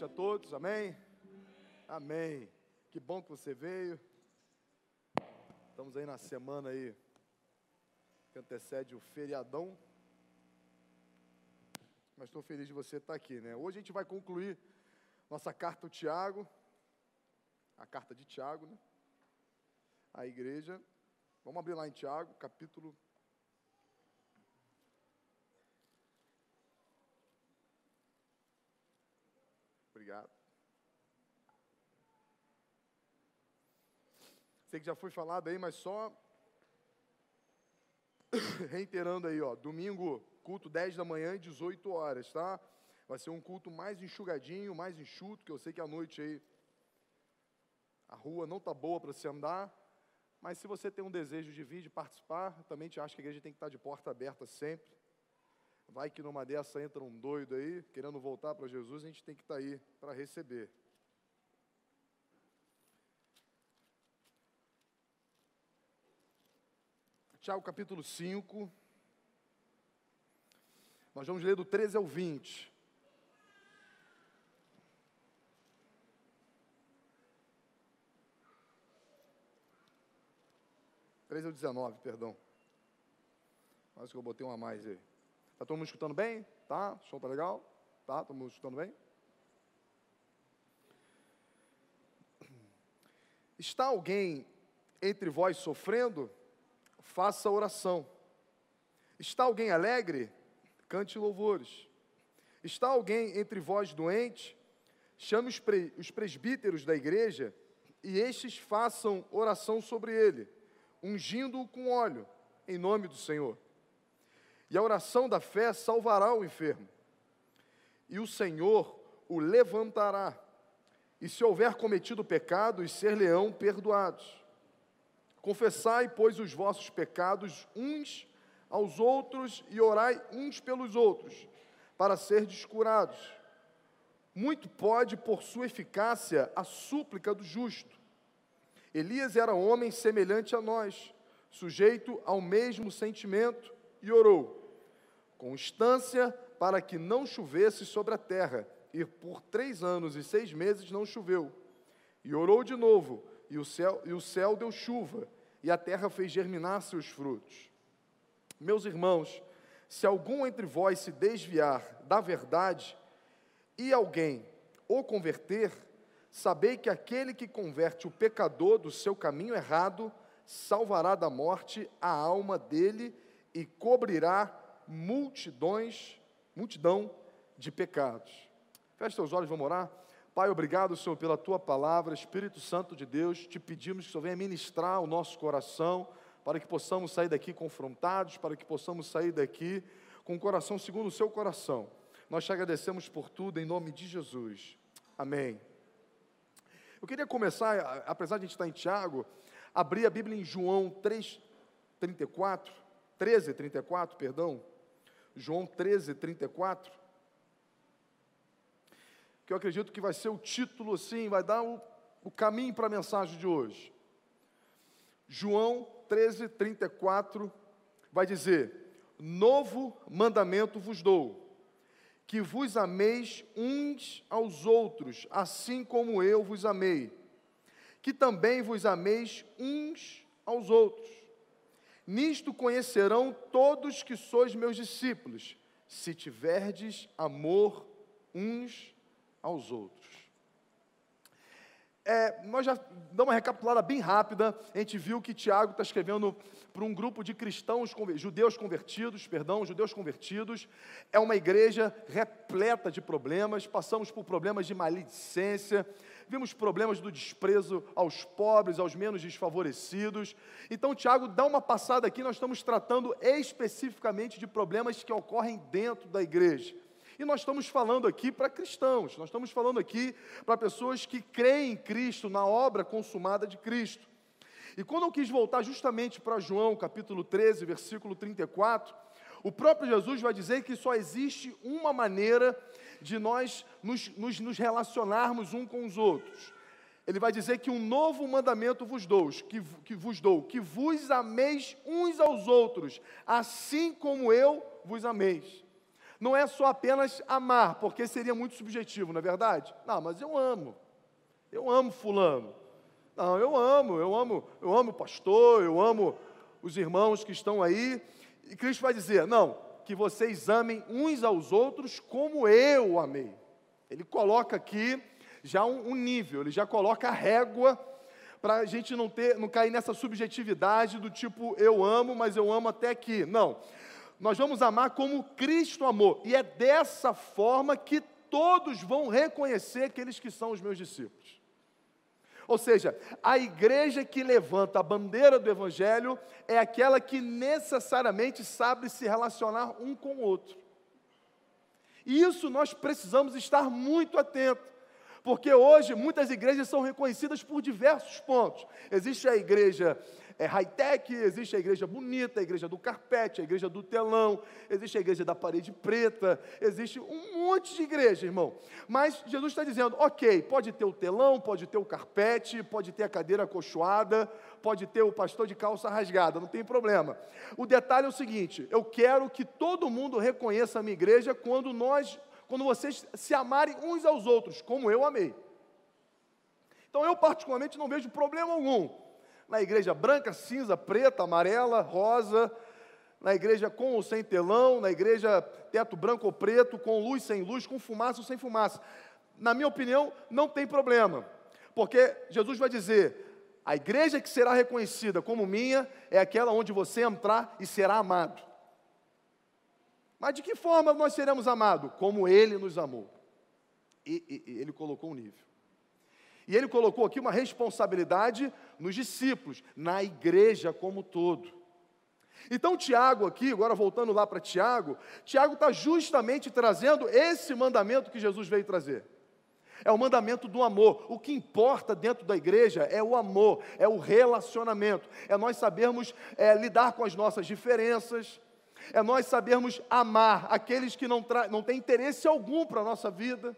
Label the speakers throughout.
Speaker 1: noite a todos, amém? Amém. Que bom que você veio. Estamos aí na semana aí que antecede o feriadão. Mas estou feliz de você estar aqui, né? Hoje a gente vai concluir nossa carta ao Tiago, a carta de Tiago, né? A igreja. Vamos abrir lá em Tiago, capítulo Obrigado. Sei que já foi falado aí, mas só reiterando aí, ó, domingo, culto 10 da manhã e 18 horas, tá? Vai ser um culto mais enxugadinho, mais enxuto, que eu sei que à noite aí a rua não tá boa para se andar, mas se você tem um desejo de vir, de participar, também te acho que a igreja tem que estar de porta aberta sempre. Vai que numa dessa entra um doido aí, querendo voltar para Jesus, a gente tem que estar tá aí para receber. Tiago capítulo 5. Nós vamos ler do 13 ao 20. Treze ao 19, perdão. Quase que eu botei uma a mais aí. Está todo mundo escutando bem? Tá? O som tá legal? Tá? Todo mundo escutando bem? Está alguém entre vós sofrendo? Faça oração. Está alguém alegre? Cante louvores. Está alguém entre vós doente? Chame os, pre, os presbíteros da igreja e estes façam oração sobre ele, ungindo-o com óleo, em nome do Senhor. E a oração da fé salvará o enfermo. E o Senhor o levantará. E se houver cometido pecado, os ser-leão perdoados. Confessai, pois, os vossos pecados uns aos outros e orai uns pelos outros, para serdes curados. Muito pode, por sua eficácia, a súplica do justo. Elias era homem semelhante a nós, sujeito ao mesmo sentimento, e orou constância para que não chovesse sobre a terra. E por três anos e seis meses não choveu. E orou de novo, e o céu, e o céu deu chuva, e a terra fez germinar seus frutos. Meus irmãos, se algum entre vós se desviar da verdade, e alguém o converter, sabei que aquele que converte o pecador do seu caminho errado, salvará da morte a alma dele e cobrirá multidões, multidão de pecados. Feche seus olhos, vamos orar. Pai, obrigado, Senhor, pela tua palavra, Espírito Santo de Deus, te pedimos que o Senhor venha ministrar o nosso coração, para que possamos sair daqui confrontados, para que possamos sair daqui com o coração segundo o seu coração. Nós te agradecemos por tudo, em nome de Jesus. Amém. Eu queria começar, apesar de a gente estar em Tiago, abrir a Bíblia em João 3, 34, 13, 34, perdão. João 13, 34. Que eu acredito que vai ser o título, assim, vai dar o, o caminho para a mensagem de hoje. João 13, 34 vai dizer: Novo mandamento vos dou, que vos ameis uns aos outros, assim como eu vos amei, que também vos ameis uns aos outros. Nisto conhecerão todos que sois meus discípulos, se tiverdes amor uns aos outros. É, nós já damos uma recapitulada bem rápida. A gente viu que Tiago está escrevendo para um grupo de cristãos, judeus convertidos, perdão, judeus convertidos. É uma igreja repleta de problemas. Passamos por problemas de maledicência, vimos problemas do desprezo aos pobres, aos menos desfavorecidos. Então, Tiago, dá uma passada aqui, nós estamos tratando especificamente de problemas que ocorrem dentro da igreja. E nós estamos falando aqui para cristãos, nós estamos falando aqui para pessoas que creem em Cristo, na obra consumada de Cristo. E quando eu quis voltar justamente para João, capítulo 13, versículo 34, o próprio Jesus vai dizer que só existe uma maneira de nós nos, nos, nos relacionarmos um com os outros. Ele vai dizer que um novo mandamento vos dou, que, que vos dou, que vos ameis uns aos outros, assim como eu vos ameis. não é só apenas amar, porque seria muito subjetivo, não é verdade? Não, mas eu amo. Eu amo fulano. Não, eu amo, eu amo, eu amo o pastor, eu amo os irmãos que estão aí. E Cristo vai dizer: "Não, que vocês amem uns aos outros como eu amei". Ele coloca aqui já um, um nível, ele já coloca a régua para a gente não ter, não cair nessa subjetividade do tipo eu amo, mas eu amo até aqui. Não. Nós vamos amar como Cristo amou. E é dessa forma que todos vão reconhecer aqueles que são os meus discípulos. Ou seja, a igreja que levanta a bandeira do Evangelho é aquela que necessariamente sabe se relacionar um com o outro. E isso nós precisamos estar muito atentos. Porque hoje muitas igrejas são reconhecidas por diversos pontos. Existe a igreja é, high-tech, existe a igreja bonita, a igreja do carpete, a igreja do telão, existe a igreja da parede preta, existe um monte de igreja, irmão. Mas Jesus está dizendo: ok, pode ter o telão, pode ter o carpete, pode ter a cadeira acolchoada, pode ter o pastor de calça rasgada, não tem problema. O detalhe é o seguinte: eu quero que todo mundo reconheça a minha igreja quando nós quando vocês se amarem uns aos outros, como eu amei. Então eu, particularmente, não vejo problema algum na igreja branca, cinza, preta, amarela, rosa, na igreja com ou sem telão, na igreja teto branco ou preto, com luz, sem luz, com fumaça ou sem fumaça. Na minha opinião, não tem problema, porque Jesus vai dizer: a igreja que será reconhecida como minha é aquela onde você entrar e será amado. Mas de que forma nós seremos amados? Como Ele nos amou. E, e, Ele colocou um nível. E Ele colocou aqui uma responsabilidade nos discípulos, na igreja como todo. Então, Tiago, aqui, agora voltando lá para Tiago, Tiago está justamente trazendo esse mandamento que Jesus veio trazer. É o mandamento do amor. O que importa dentro da igreja é o amor, é o relacionamento, é nós sabermos é, lidar com as nossas diferenças, é nós sabermos amar aqueles que não, não têm interesse algum para a nossa vida.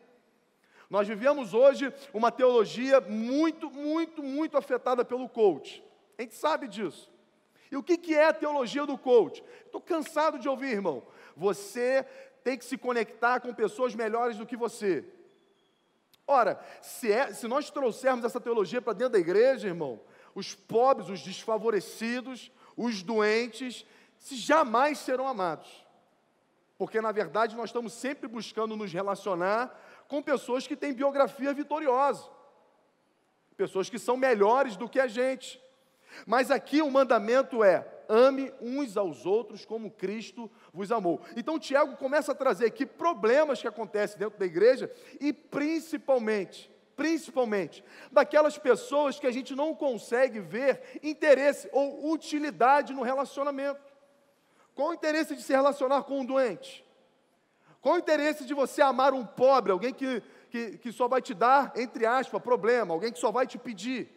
Speaker 1: Nós vivemos hoje uma teologia muito, muito, muito afetada pelo coach. A gente sabe disso. E o que, que é a teologia do coach? Estou cansado de ouvir, irmão. Você tem que se conectar com pessoas melhores do que você. Ora, se, é, se nós trouxermos essa teologia para dentro da igreja, irmão, os pobres, os desfavorecidos, os doentes, se jamais serão amados. Porque, na verdade, nós estamos sempre buscando nos relacionar com pessoas que têm biografia vitoriosa, pessoas que são melhores do que a gente. Mas aqui o mandamento é: ame uns aos outros como Cristo vos amou. Então Tiago começa a trazer aqui problemas que acontecem dentro da igreja e principalmente, principalmente, daquelas pessoas que a gente não consegue ver interesse ou utilidade no relacionamento. Qual o interesse de se relacionar com um doente? Qual o interesse de você amar um pobre, alguém que, que, que só vai te dar, entre aspas, problema, alguém que só vai te pedir?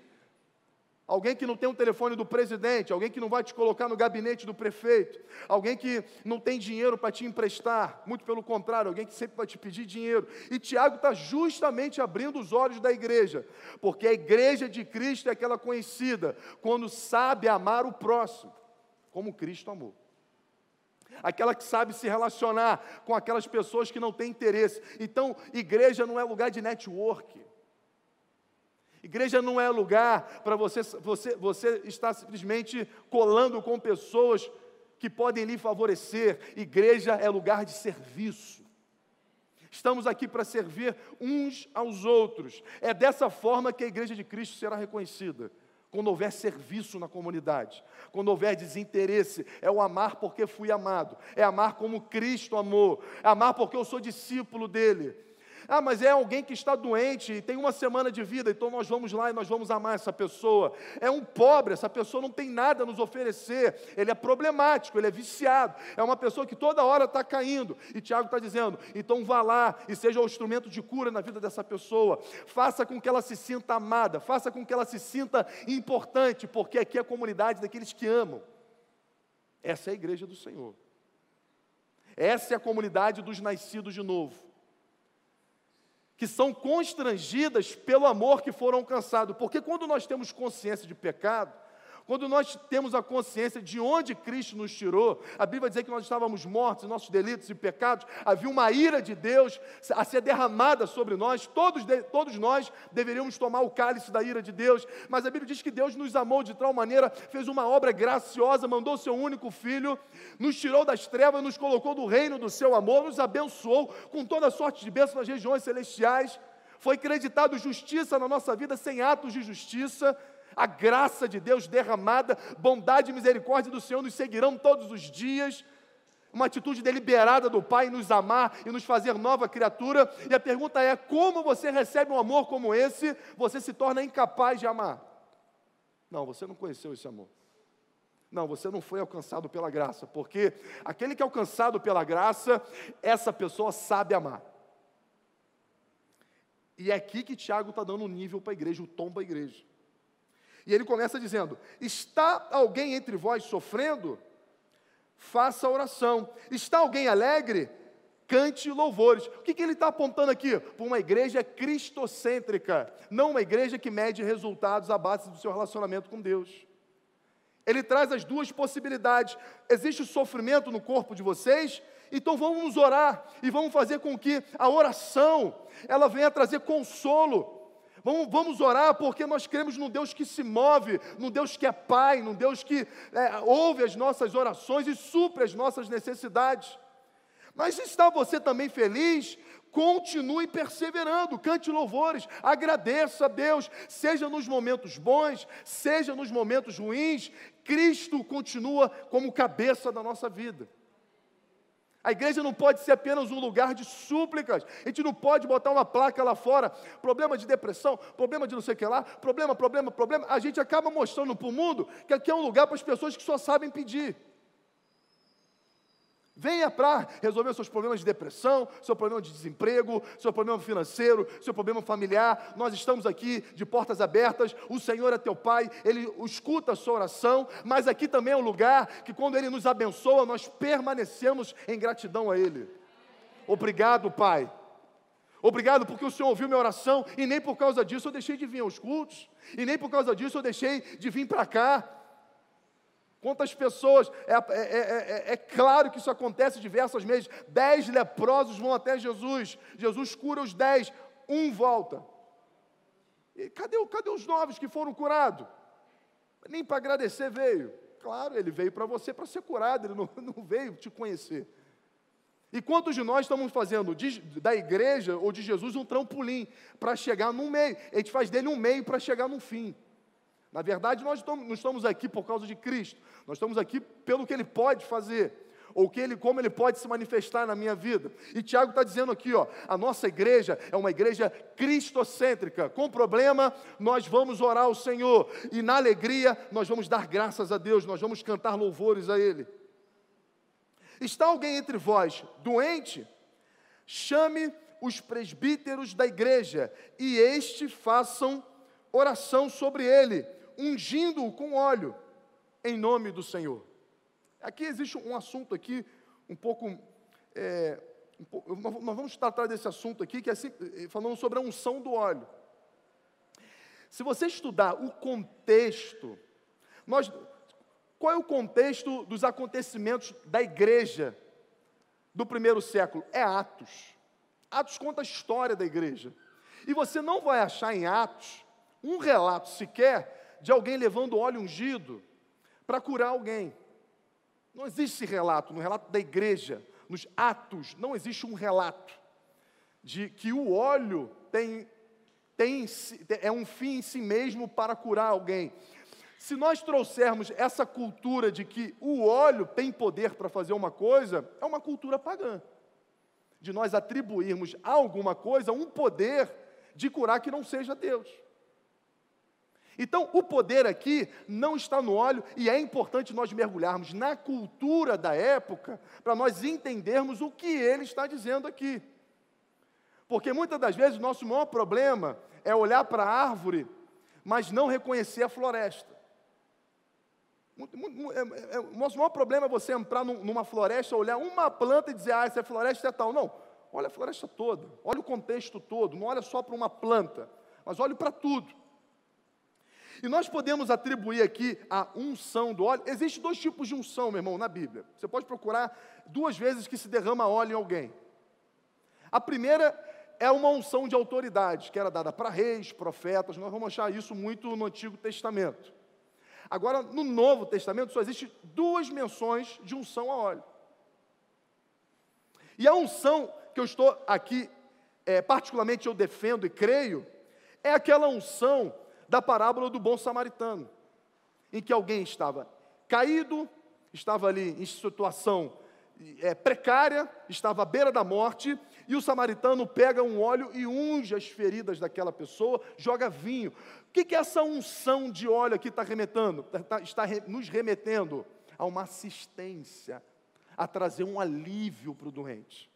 Speaker 1: Alguém que não tem o um telefone do presidente, alguém que não vai te colocar no gabinete do prefeito, alguém que não tem dinheiro para te emprestar, muito pelo contrário, alguém que sempre vai te pedir dinheiro. E Tiago está justamente abrindo os olhos da igreja, porque a igreja de Cristo é aquela conhecida quando sabe amar o próximo, como Cristo amou aquela que sabe se relacionar com aquelas pessoas que não têm interesse. Então, igreja não é lugar de network. Igreja não é lugar para você, você, você estar simplesmente colando com pessoas que podem lhe favorecer. Igreja é lugar de serviço. Estamos aqui para servir uns aos outros. É dessa forma que a igreja de Cristo será reconhecida quando houver serviço na comunidade, quando houver desinteresse, é o amar porque fui amado, é amar como Cristo amou, é amar porque eu sou discípulo dele, ah, mas é alguém que está doente e tem uma semana de vida, então nós vamos lá e nós vamos amar essa pessoa. É um pobre, essa pessoa não tem nada a nos oferecer, ele é problemático, ele é viciado, é uma pessoa que toda hora está caindo. E Tiago está dizendo: então vá lá e seja o instrumento de cura na vida dessa pessoa, faça com que ela se sinta amada, faça com que ela se sinta importante, porque aqui é a comunidade daqueles que amam. Essa é a igreja do Senhor. Essa é a comunidade dos nascidos de novo que são constrangidas pelo amor que foram alcançados. Porque quando nós temos consciência de pecado, Quando nós temos a consciência de onde Cristo nos tirou, a Bíblia diz que nós estávamos mortos em nossos delitos e pecados, havia uma ira de Deus a ser derramada sobre nós, todos, todos nós deveríamos tomar o cálice da ira de Deus, mas a Bíblia diz que Deus nos amou de tal maneira, fez uma obra graciosa, mandou seu único filho, nos tirou das trevas, nos colocou do reino do seu amor, nos abençoou com toda sorte de bênçãos nas regiões celestiais, foi creditado justiça na nossa vida sem atos de justiça, a graça de Deus derramada, bondade e misericórdia do Senhor nos seguirão todos os dias. Uma atitude deliberada do Pai nos amar e nos fazer nova criatura. E a pergunta é: como você recebe um amor como esse, você se torna incapaz de amar? Não, você não conheceu esse amor. Não, você não foi alcançado pela graça, porque aquele que é alcançado pela graça, essa pessoa sabe amar. E é aqui que Tiago está dando um nível para a igreja, o tom para a igreja. E ele começa dizendo: Está alguém entre vós sofrendo? Faça oração. Está alguém alegre? Cante louvores. O que, que ele está apontando aqui? Para uma igreja cristocêntrica, não uma igreja que mede resultados à base do seu relacionamento com Deus. Ele traz as duas possibilidades. Existe sofrimento no corpo de vocês? Então vamos orar e vamos fazer com que a oração ela venha trazer consolo Vamos, vamos orar porque nós cremos num Deus que se move, num Deus que é Pai, num Deus que é, ouve as nossas orações e supre as nossas necessidades. Mas está você também feliz? Continue perseverando, cante louvores, agradeça a Deus, seja nos momentos bons, seja nos momentos ruins, Cristo continua como cabeça da nossa vida. A igreja não pode ser apenas um lugar de súplicas. A gente não pode botar uma placa lá fora, problema de depressão, problema de não sei o que lá, problema, problema, problema. A gente acaba mostrando para o mundo que aqui é um lugar para as pessoas que só sabem pedir. Venha para resolver seus problemas de depressão, seu problema de desemprego, seu problema financeiro, seu problema familiar. Nós estamos aqui de portas abertas. O Senhor é teu Pai, Ele escuta a sua oração, mas aqui também é um lugar que, quando Ele nos abençoa, nós permanecemos em gratidão a Ele. Obrigado, Pai. Obrigado porque o Senhor ouviu minha oração e nem por causa disso eu deixei de vir aos cultos, e nem por causa disso eu deixei de vir para cá. Quantas pessoas, é, é, é, é, claro que isso acontece diversas vezes. Dez leprosos vão até Jesus, Jesus cura os dez, um volta. E cadê, cadê os novos que foram curados? Nem para agradecer veio. Claro, ele veio para você para ser curado, ele não, não veio te conhecer. E quantos de nós estamos fazendo de, da igreja ou de Jesus um trampolim para chegar no meio? A gente faz dele um meio para chegar no fim. Na verdade, nós não estamos aqui por causa de Cristo, nós estamos aqui pelo que Ele pode fazer, ou que ele, como Ele pode se manifestar na minha vida. E Tiago está dizendo aqui, ó, a nossa igreja é uma igreja cristocêntrica. Com problema, nós vamos orar ao Senhor, e na alegria, nós vamos dar graças a Deus, nós vamos cantar louvores a Ele. Está alguém entre vós doente? Chame os presbíteros da igreja, e este façam oração sobre ele ungindo-o com óleo, em nome do Senhor. Aqui existe um assunto aqui, um pouco, é, um pouco nós vamos tratar desse assunto aqui, que é é, falando sobre a unção do óleo. Se você estudar o contexto, nós, qual é o contexto dos acontecimentos da igreja do primeiro século? É Atos. Atos conta a história da igreja. E você não vai achar em Atos um relato sequer de alguém levando óleo ungido para curar alguém. Não existe esse relato, no relato da igreja, nos atos, não existe um relato de que o óleo tem, tem, é um fim em si mesmo para curar alguém. Se nós trouxermos essa cultura de que o óleo tem poder para fazer uma coisa, é uma cultura pagã. De nós atribuirmos a alguma coisa um poder de curar que não seja Deus. Então, o poder aqui não está no óleo e é importante nós mergulharmos na cultura da época para nós entendermos o que ele está dizendo aqui. Porque muitas das vezes o nosso maior problema é olhar para a árvore, mas não reconhecer a floresta. É, é, o nosso maior problema é você entrar numa floresta, olhar uma planta e dizer, ah, essa floresta é tal. Não, olha a floresta toda, olha o contexto todo, não olha só para uma planta, mas olha para tudo. E nós podemos atribuir aqui a unção do óleo. Existem dois tipos de unção, meu irmão, na Bíblia. Você pode procurar duas vezes que se derrama óleo em alguém. A primeira é uma unção de autoridade, que era dada para reis, profetas. Nós vamos achar isso muito no Antigo Testamento. Agora, no Novo Testamento, só existe duas menções de unção a óleo. E a unção que eu estou aqui, é, particularmente eu defendo e creio, é aquela unção da parábola do bom samaritano, em que alguém estava caído, estava ali em situação é, precária, estava à beira da morte, e o samaritano pega um óleo e unge as feridas daquela pessoa, joga vinho. O que, que essa unção de óleo aqui está remetendo? Tá, tá, está nos remetendo a uma assistência, a trazer um alívio para o doente.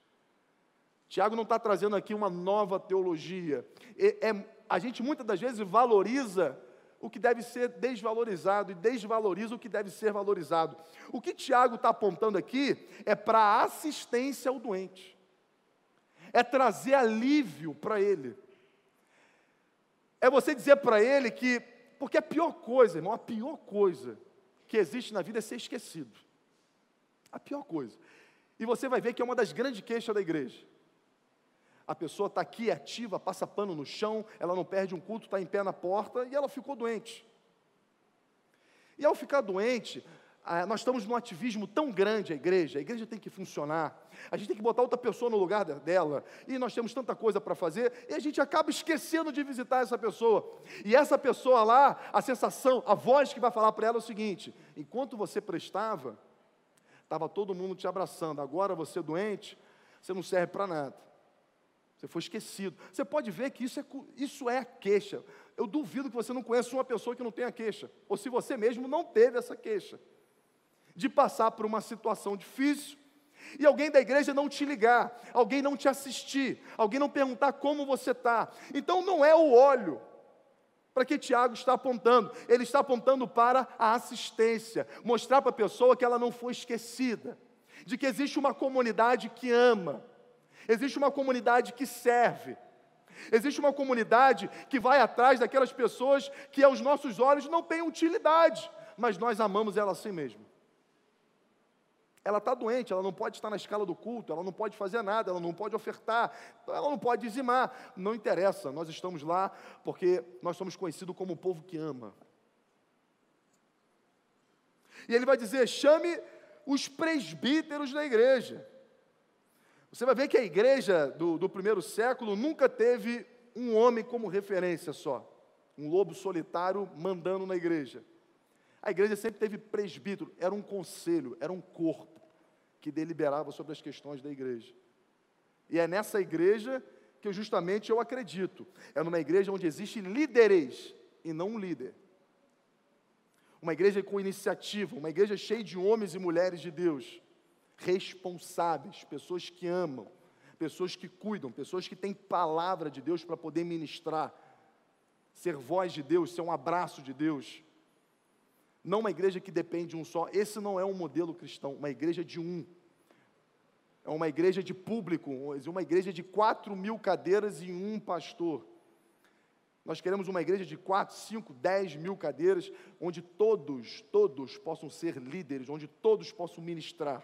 Speaker 1: Tiago não está trazendo aqui uma nova teologia. É, é, a gente muitas das vezes valoriza o que deve ser desvalorizado e desvaloriza o que deve ser valorizado. O que Tiago está apontando aqui é para assistência ao doente, é trazer alívio para ele, é você dizer para ele que, porque a pior coisa, irmão, a pior coisa que existe na vida é ser esquecido. A pior coisa. E você vai ver que é uma das grandes queixas da igreja. A pessoa está aqui ativa, passa pano no chão, ela não perde um culto, está em pé na porta e ela ficou doente. E ao ficar doente, nós estamos num ativismo tão grande, a igreja, a igreja tem que funcionar, a gente tem que botar outra pessoa no lugar dela, e nós temos tanta coisa para fazer, e a gente acaba esquecendo de visitar essa pessoa. E essa pessoa lá, a sensação, a voz que vai falar para ela é o seguinte: enquanto você prestava, estava todo mundo te abraçando, agora você doente, você não serve para nada. Você foi esquecido. Você pode ver que isso é, isso é a queixa. Eu duvido que você não conheça uma pessoa que não tenha queixa. Ou se você mesmo não teve essa queixa. De passar por uma situação difícil e alguém da igreja não te ligar, alguém não te assistir, alguém não perguntar como você está. Então não é o óleo para que Tiago está apontando. Ele está apontando para a assistência, mostrar para a pessoa que ela não foi esquecida, de que existe uma comunidade que ama, Existe uma comunidade que serve. Existe uma comunidade que vai atrás daquelas pessoas que aos nossos olhos não têm utilidade, mas nós amamos ela assim mesmo. Ela está doente, ela não pode estar na escala do culto, ela não pode fazer nada, ela não pode ofertar, ela não pode dizimar. Não interessa, nós estamos lá porque nós somos conhecidos como o povo que ama. E ele vai dizer: chame os presbíteros da igreja. Você vai ver que a igreja do, do primeiro século nunca teve um homem como referência só, um lobo solitário mandando na igreja. A igreja sempre teve presbítero, era um conselho, era um corpo que deliberava sobre as questões da igreja. E é nessa igreja que justamente eu acredito. É numa igreja onde existe líderes e não um líder. Uma igreja com iniciativa, uma igreja cheia de homens e mulheres de Deus responsáveis, pessoas que amam, pessoas que cuidam, pessoas que têm palavra de Deus para poder ministrar, ser voz de Deus, ser um abraço de Deus. Não uma igreja que depende de um só. Esse não é um modelo cristão, uma igreja de um. É uma igreja de público, uma igreja de quatro mil cadeiras e um pastor. Nós queremos uma igreja de quatro, cinco, dez mil cadeiras, onde todos, todos possam ser líderes, onde todos possam ministrar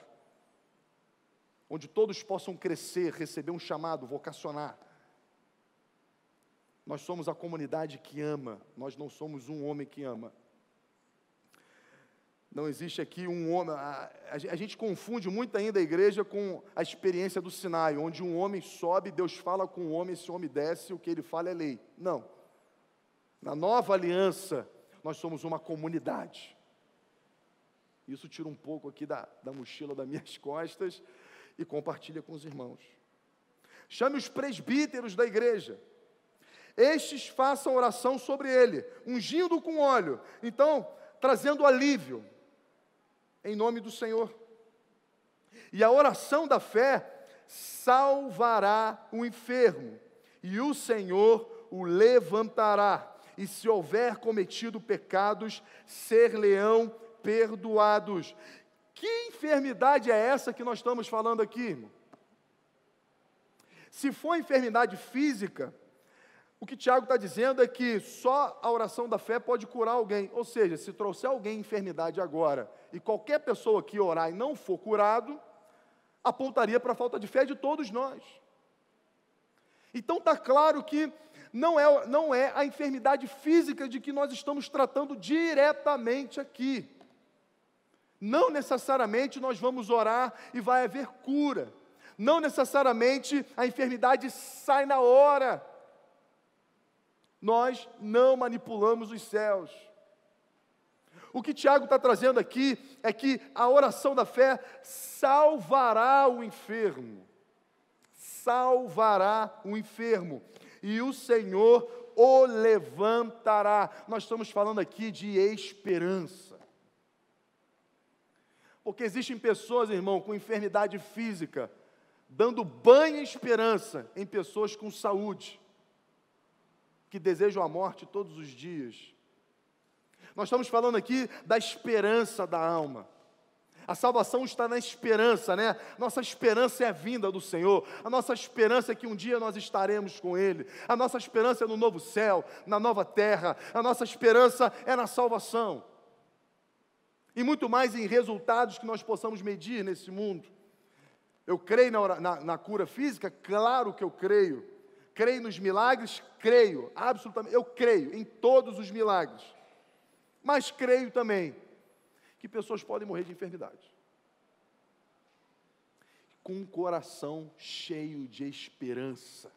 Speaker 1: onde todos possam crescer, receber um chamado, vocacionar. Nós somos a comunidade que ama, nós não somos um homem que ama. Não existe aqui um homem. A, a, a, gente confunde muito ainda a igreja com a experiência do Sinai, onde um homem sobe, Deus fala com o um homem, esse homem desce, o que ele fala é lei. Não. Na nova aliança, nós somos uma comunidade. Isso tira um pouco aqui da, da mochila das minhas costas, e compartilha com os irmãos. Chame os presbíteros da igreja. Estes façam oração sobre ele, ungindo com óleo. Então, trazendo alívio, em nome do Senhor. E a oração da fé salvará o enfermo, e o Senhor o levantará. E se houver cometido pecados, ser-leão perdoados. Que enfermidade é essa que nós estamos falando aqui, irmão? Se for enfermidade física, O que Tiago está dizendo é que só a oração da fé pode curar alguém. Ou seja, se trouxer alguém enfermidade agora e qualquer pessoa que orar e não for curado, apontaria para a falta de fé de todos nós. Então está claro que não é, não é a enfermidade física de que nós estamos tratando diretamente aqui. Não necessariamente nós vamos orar e vai haver cura. Não necessariamente a enfermidade sai na hora. Nós não manipulamos os céus. O que Tiago está trazendo aqui é que a oração da fé salvará o enfermo. Salvará o enfermo. E o Senhor o levantará. Nós estamos falando aqui de esperança. Porque existem pessoas, irmão, com enfermidade física, dando banho e esperança em pessoas com saúde, que desejam a morte todos os dias. Nós estamos falando aqui da esperança da alma. A salvação está na esperança, né? Nossa esperança é a vinda do Senhor. A nossa esperança é que um dia nós estaremos com Ele. A nossa esperança é no novo céu, na nova terra. A nossa esperança é na salvação. E muito mais em resultados que nós possamos medir nesse mundo. Eu creio na, na, na cura física? Claro que eu creio. Creio nos milagres? Creio, absolutamente. Eu creio em todos os milagres. Mas creio também que pessoas podem morrer de enfermidade. Com um coração cheio de esperança.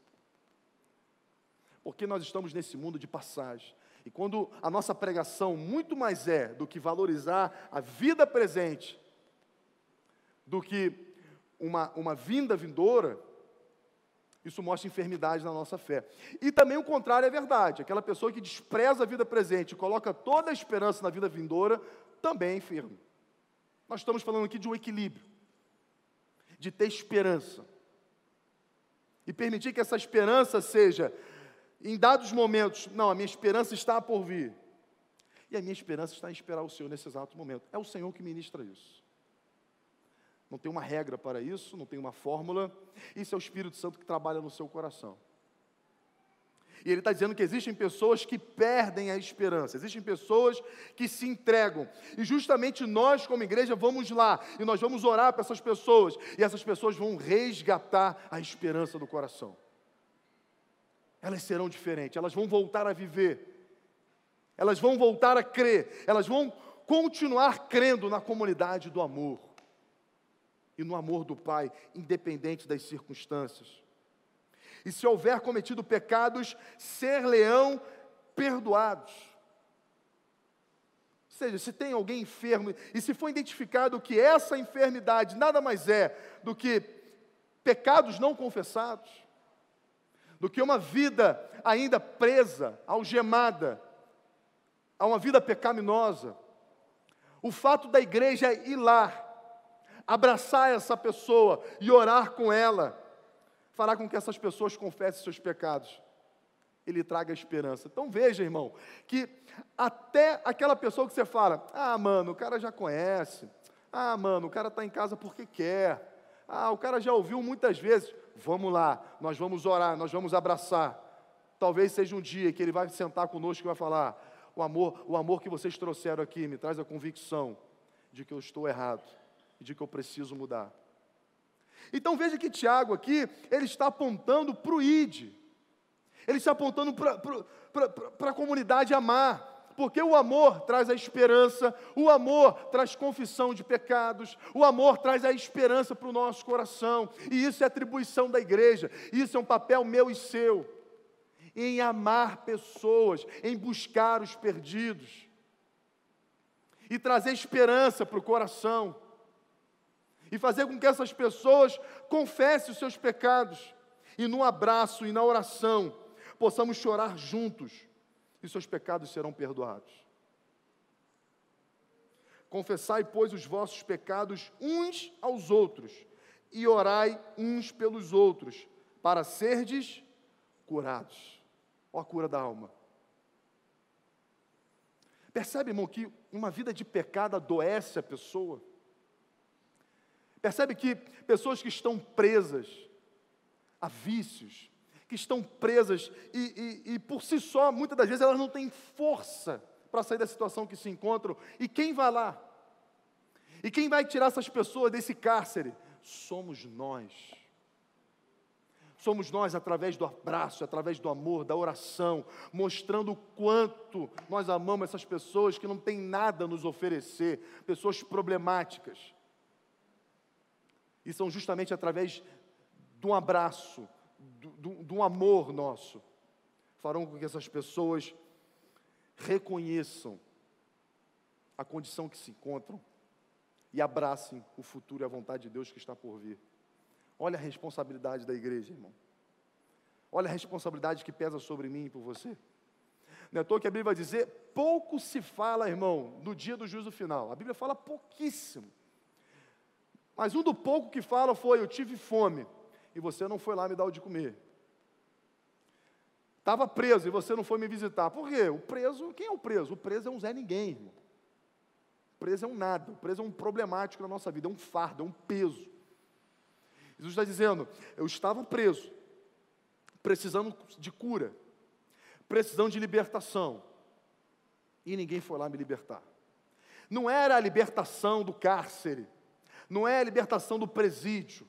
Speaker 1: Porque nós estamos nesse mundo de passagem. E quando a nossa pregação muito mais é do que valorizar a vida presente, do que uma, uma vinda vindoura, isso mostra enfermidade na nossa fé. E também o contrário é verdade. Aquela pessoa que despreza a vida presente e coloca toda a esperança na vida vindoura, também é enfermo. Nós estamos falando aqui de um equilíbrio, de ter esperança. E permitir que essa esperança seja, em dados momentos, não, a minha esperança está por vir. E a minha esperança está em esperar o Senhor nesse exato momento. É o Senhor que ministra isso. Não tem uma regra para isso, não tem uma fórmula. Isso é o Espírito Santo que trabalha no seu coração. E ele está dizendo que existem pessoas que perdem a esperança, existem pessoas que se entregam. E justamente nós, como igreja, vamos lá e nós vamos orar para essas pessoas. E essas pessoas vão resgatar a esperança do coração. Elas serão diferentes, elas vão voltar a viver, elas vão voltar a crer, elas vão continuar crendo na comunidade do amor e no amor do Pai, independente das circunstâncias. E se houver cometido pecados, ser leão perdoados. Ou seja, se tem alguém enfermo e se for identificado que essa enfermidade nada mais é do que pecados não confessados, do que uma vida ainda presa, algemada, a uma vida pecaminosa, o fato da igreja ir lá abraçar essa pessoa e orar com ela, fará com que essas pessoas confessem seus pecados. Ele traga esperança. Então veja, irmão, que até aquela pessoa que você fala, ah, mano, o cara já conhece, ah, mano, o cara está em casa porque quer, ah, o cara já ouviu muitas vezes, vamos lá, nós vamos orar, nós vamos abraçar. Talvez seja um dia que ele vai sentar conosco e vai falar: o amor, o amor que vocês trouxeram aqui me traz a convicção de que eu estou errado e de que eu preciso mudar. Então veja que Tiago aqui, ele está apontando para o ID, ele está apontando para a comunidade amar, porque o amor traz a esperança, o amor traz confissão de pecados, o amor traz a esperança para o nosso coração, e isso é atribuição da igreja, isso é um papel meu e seu, em amar pessoas, em buscar os perdidos, e trazer esperança para o coração e fazer com que essas pessoas confessem os seus pecados e no abraço e na oração possamos chorar juntos e seus pecados serão perdoados. Confessai, pois, os vossos pecados uns aos outros e orai uns pelos outros, para serdes curados. Ó a cura da alma. Percebe, irmão, que uma vida de pecado adoece a pessoa? Percebe que pessoas que estão presas a vícios, que estão presas e, e, e por si só, muitas das vezes, elas não têm força para sair da situação que se encontram. E quem vai lá? E quem vai tirar essas pessoas desse cárcere? Somos nós. Somos nós através do abraço, através do amor, da oração, mostrando o quanto nós amamos essas pessoas que não têm nada a nos oferecer, pessoas problemáticas. E são justamente através de um abraço, de um amor nosso, farão com que essas pessoas reconheçam a condição que se encontram e abracem o futuro e a vontade de Deus que está por vir. Olha a responsabilidade da igreja, irmão. Olha a responsabilidade que pesa sobre mim e por você. Não é à toa que a Bíblia vai dizer, pouco se fala, irmão, no dia do juízo final. A Bíblia fala pouquíssimo. Mas um do pouco que fala foi: Eu tive fome e você não foi lá me dar o de comer. Estava preso e você não foi me visitar. Por quê? O preso, quem é o preso? O preso é um Zé Ninguém, irmão. O preso é um nada. O preso é um problemático na nossa vida, é um fardo, é um peso. Jesus está dizendo: Eu estava preso, precisando de cura, precisando de libertação, e ninguém foi lá me libertar. Não era a libertação do cárcere, não é a libertação do presídio,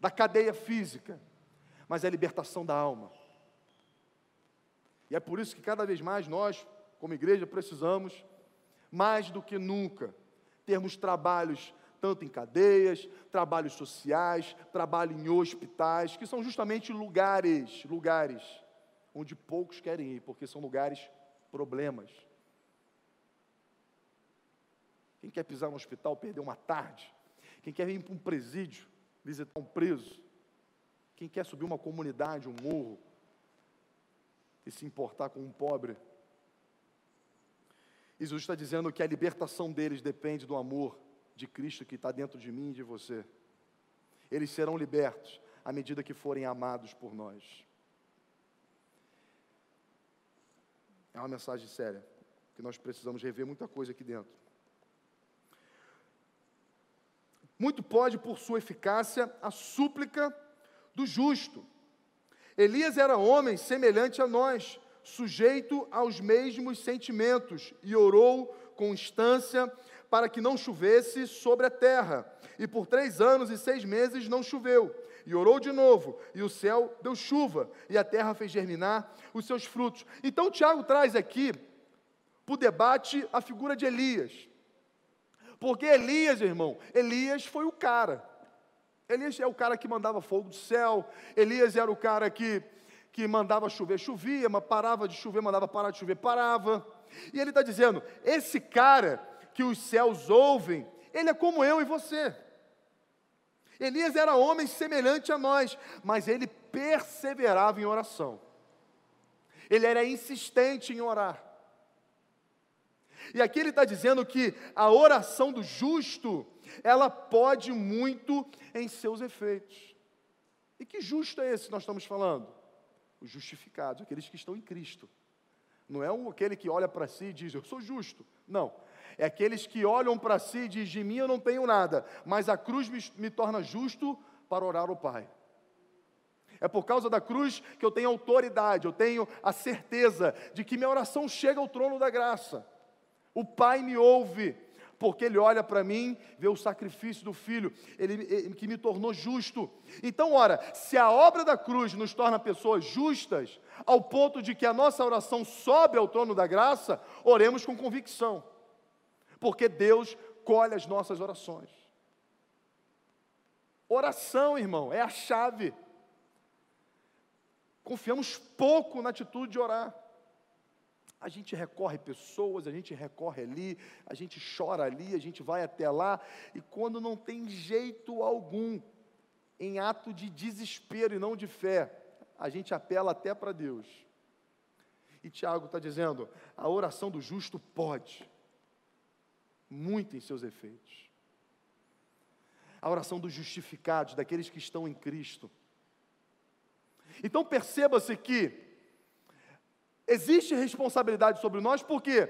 Speaker 1: da cadeia física, mas é a libertação da alma. E é por isso que cada vez mais nós, como igreja, precisamos, mais do que nunca, termos trabalhos tanto em cadeias, trabalhos sociais, trabalho em hospitais, que são justamente lugares, lugares onde poucos querem ir, porque são lugares problemas. Quem quer pisar no hospital, perder uma tarde. Quem quer ir para um presídio, visitar um preso, quem quer subir uma comunidade, um morro, e se importar com um pobre. Jesus está dizendo que a libertação deles depende do amor de Cristo que está dentro de mim e de você. Eles serão libertos à medida que forem amados por nós. É uma mensagem séria, que nós precisamos rever muita coisa aqui dentro. Muito pode, por sua eficácia, a súplica do justo. Elias era homem semelhante a nós, sujeito aos mesmos sentimentos, e orou com instância para que não chovesse sobre a terra. E por três anos e seis meses não choveu. E orou de novo, e o céu deu chuva, e a terra fez germinar os seus frutos. Então Tiago traz aqui para o debate a figura de Elias. Porque Elias, irmão, Elias foi o cara. Elias é o cara que mandava fogo do céu. Elias era o cara que, que mandava chover, chovia, mas parava de chover, mandava parar de chover, parava. E ele está dizendo: esse cara que os céus ouvem, ele é como eu e você. Elias era homem semelhante a nós, mas ele perseverava em oração. Ele era insistente em orar. E aqui ele está dizendo que a oração do justo, ela pode muito em seus efeitos. E que justo é esse que nós estamos falando? Os justificados, aqueles que estão em Cristo. Não é aquele que olha para si e diz, eu sou justo. Não. É aqueles que olham para si e dizem, de mim eu não tenho nada, mas a cruz me, me torna justo para orar ao Pai. É por causa da cruz que eu tenho autoridade, eu tenho a certeza de que minha oração chega ao trono da graça. O Pai me ouve, porque Ele olha para mim, vê o sacrifício do Filho, ele, ele, que me tornou justo. Então, ora, se a obra da cruz nos torna pessoas justas, ao ponto de que a nossa oração sobe ao trono da graça, oremos com convicção, porque Deus colhe as nossas orações. Oração, irmão, é a chave. Confiamos pouco na atitude de orar. A gente recorre pessoas, a gente recorre ali, a gente chora ali, a gente vai até lá, e quando não tem jeito algum, em ato de desespero e não de fé, a gente apela até para Deus. E Tiago está dizendo: a oração do justo pode, muito em seus efeitos. A oração dos justificados, daqueles que estão em Cristo. Então perceba-se que Existe responsabilidade sobre nós, por quê?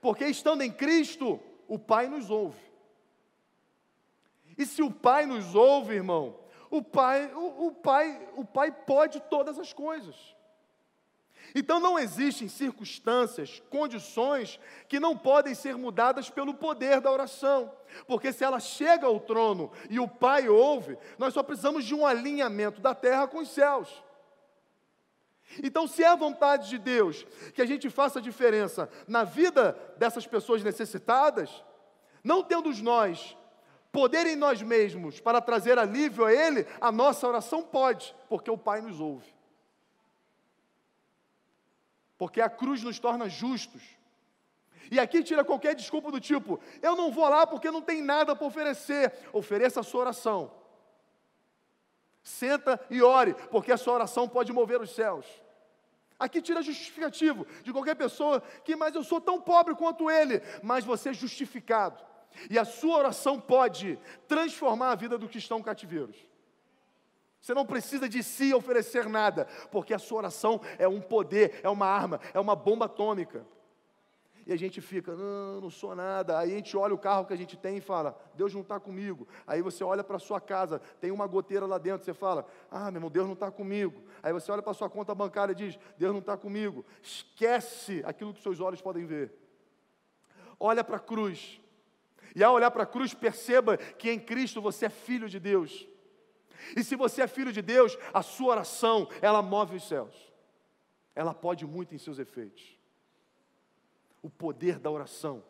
Speaker 1: Porque estando em Cristo, o Pai nos ouve. E se o Pai nos ouve, irmão, O pai, o, o pai, o pai pode todas as coisas. Então não existem circunstâncias, condições que não podem ser mudadas pelo poder da oração. Porque se ela chega ao trono e o Pai ouve, nós só precisamos de um alinhamento da terra com os céus. Então, se é a vontade de Deus que a gente faça a diferença na vida dessas pessoas necessitadas, não tendo nós poder em nós mesmos para trazer alívio a Ele, a nossa oração pode, porque o Pai nos ouve porque a cruz nos torna justos. E aqui tira qualquer desculpa do tipo: eu não vou lá porque não tem nada para oferecer. Ofereça a sua oração. Senta e ore, porque a sua oração pode mover os céus. Aqui tira justificativo de qualquer pessoa que, mas eu sou tão pobre quanto ele, mas você é justificado. E a sua oração pode transformar a vida do que estão cativeiros. Você não precisa de si oferecer nada, porque a sua oração é um poder, é uma arma, é uma bomba atômica. E a gente fica, não, não sou nada. Aí a gente olha o carro que a gente tem e fala, Deus não está comigo. Aí você olha para a sua casa, tem uma goteira lá dentro, você fala, ah, meu irmão, Deus não está comigo. Aí você olha para a sua conta bancária e diz, Deus não está comigo. Esquece aquilo que seus olhos podem ver. Olha para a cruz. E ao olhar para a cruz, perceba que em Cristo você é filho de Deus. E se você é filho de Deus, a sua oração, ela move os céus. Ela pode muito em seus efeitos. O poder da oração.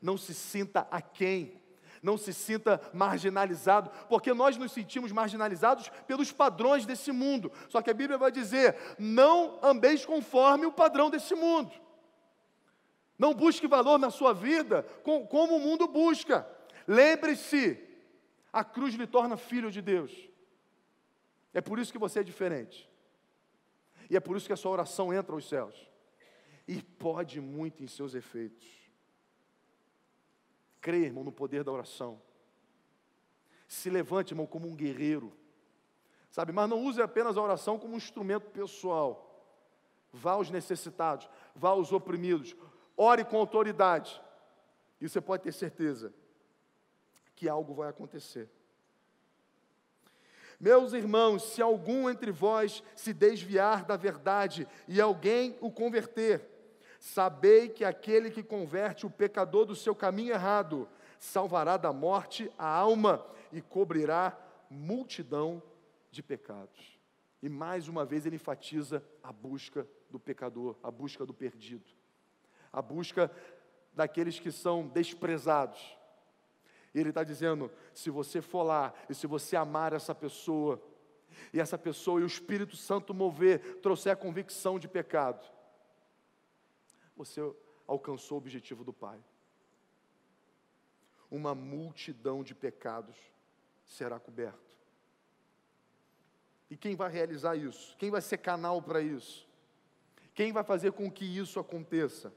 Speaker 1: Não se sinta aquém, não se sinta marginalizado, porque nós nos sentimos marginalizados pelos padrões desse mundo. Só que a Bíblia vai dizer: não andeis conforme o padrão desse mundo. Não busque valor na sua vida como o mundo busca. Lembre-se, a cruz lhe torna filho de Deus. É por isso que você é diferente. E é por isso que a sua oração entra aos céus. E pode muito em seus efeitos. Crê, irmão, no poder da oração. Se levante, irmão, como um guerreiro. Sabe, mas não use apenas a oração como um instrumento pessoal. Vá aos necessitados, vá aos oprimidos. Ore com autoridade. E você pode ter certeza que algo vai acontecer. Meus irmãos, se algum entre vós se desviar da verdade e alguém o converter, sabei que aquele que converte o pecador do seu caminho errado salvará da morte a alma e cobrirá multidão de pecados. E mais uma vez ele enfatiza a busca do pecador, a busca do perdido, a busca daqueles que são desprezados, e ele está dizendo: se você for lá e se você amar essa pessoa, e essa pessoa e o Espírito Santo mover, trouxer a convicção de pecado, você alcançou o objetivo do Pai. Uma multidão de pecados será coberto. E quem vai realizar isso? Quem vai ser canal para isso? Quem vai fazer com que isso aconteça?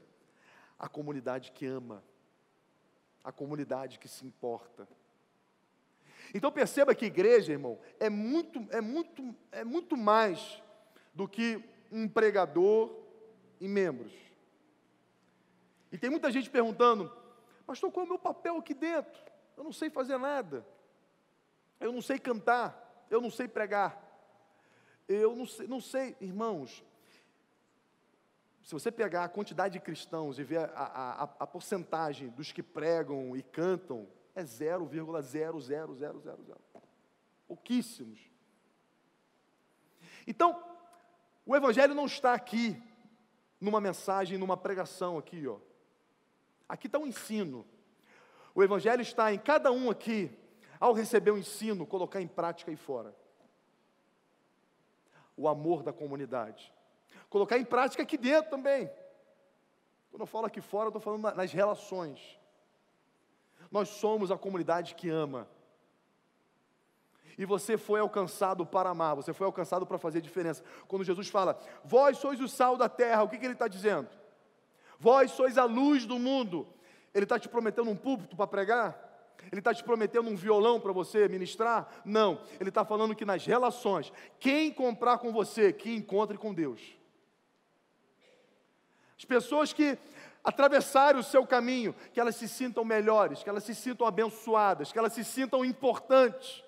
Speaker 1: A comunidade que ama a comunidade que se importa. Então perceba que igreja, irmão, é muito, é muito, é muito mais do que um pregador e membros. E tem muita gente perguntando, pastor, qual é o meu papel aqui dentro? Eu não sei fazer nada. Eu não sei cantar, eu não sei pregar. Eu não sei, não sei, irmãos, se você pegar a quantidade de cristãos e ver a, a, a porcentagem dos que pregam e cantam, é 0,00000. Pouquíssimos. Então, o Evangelho não está aqui numa mensagem, numa pregação aqui, ó. Aqui está um ensino. O Evangelho está em cada um aqui, ao receber o ensino, colocar em prática aí fora. O amor da comunidade colocar em prática aqui dentro também. Quando eu falo aqui fora, eu estou falando nas relações. Nós somos a comunidade que ama. E você foi alcançado para amar, você foi alcançado para fazer diferença. Quando Jesus fala, vós sois o sal da terra, o que, que ele está dizendo? Vós sois a luz do mundo. Ele está te prometendo um púlpito para pregar? Ele está te prometendo um violão para você ministrar? Não. Ele está falando que nas relações, quem comprar com você, que encontre com Deus. As pessoas que atravessarem o seu caminho, que elas se sintam melhores, que elas se sintam abençoadas, que elas se sintam importantes,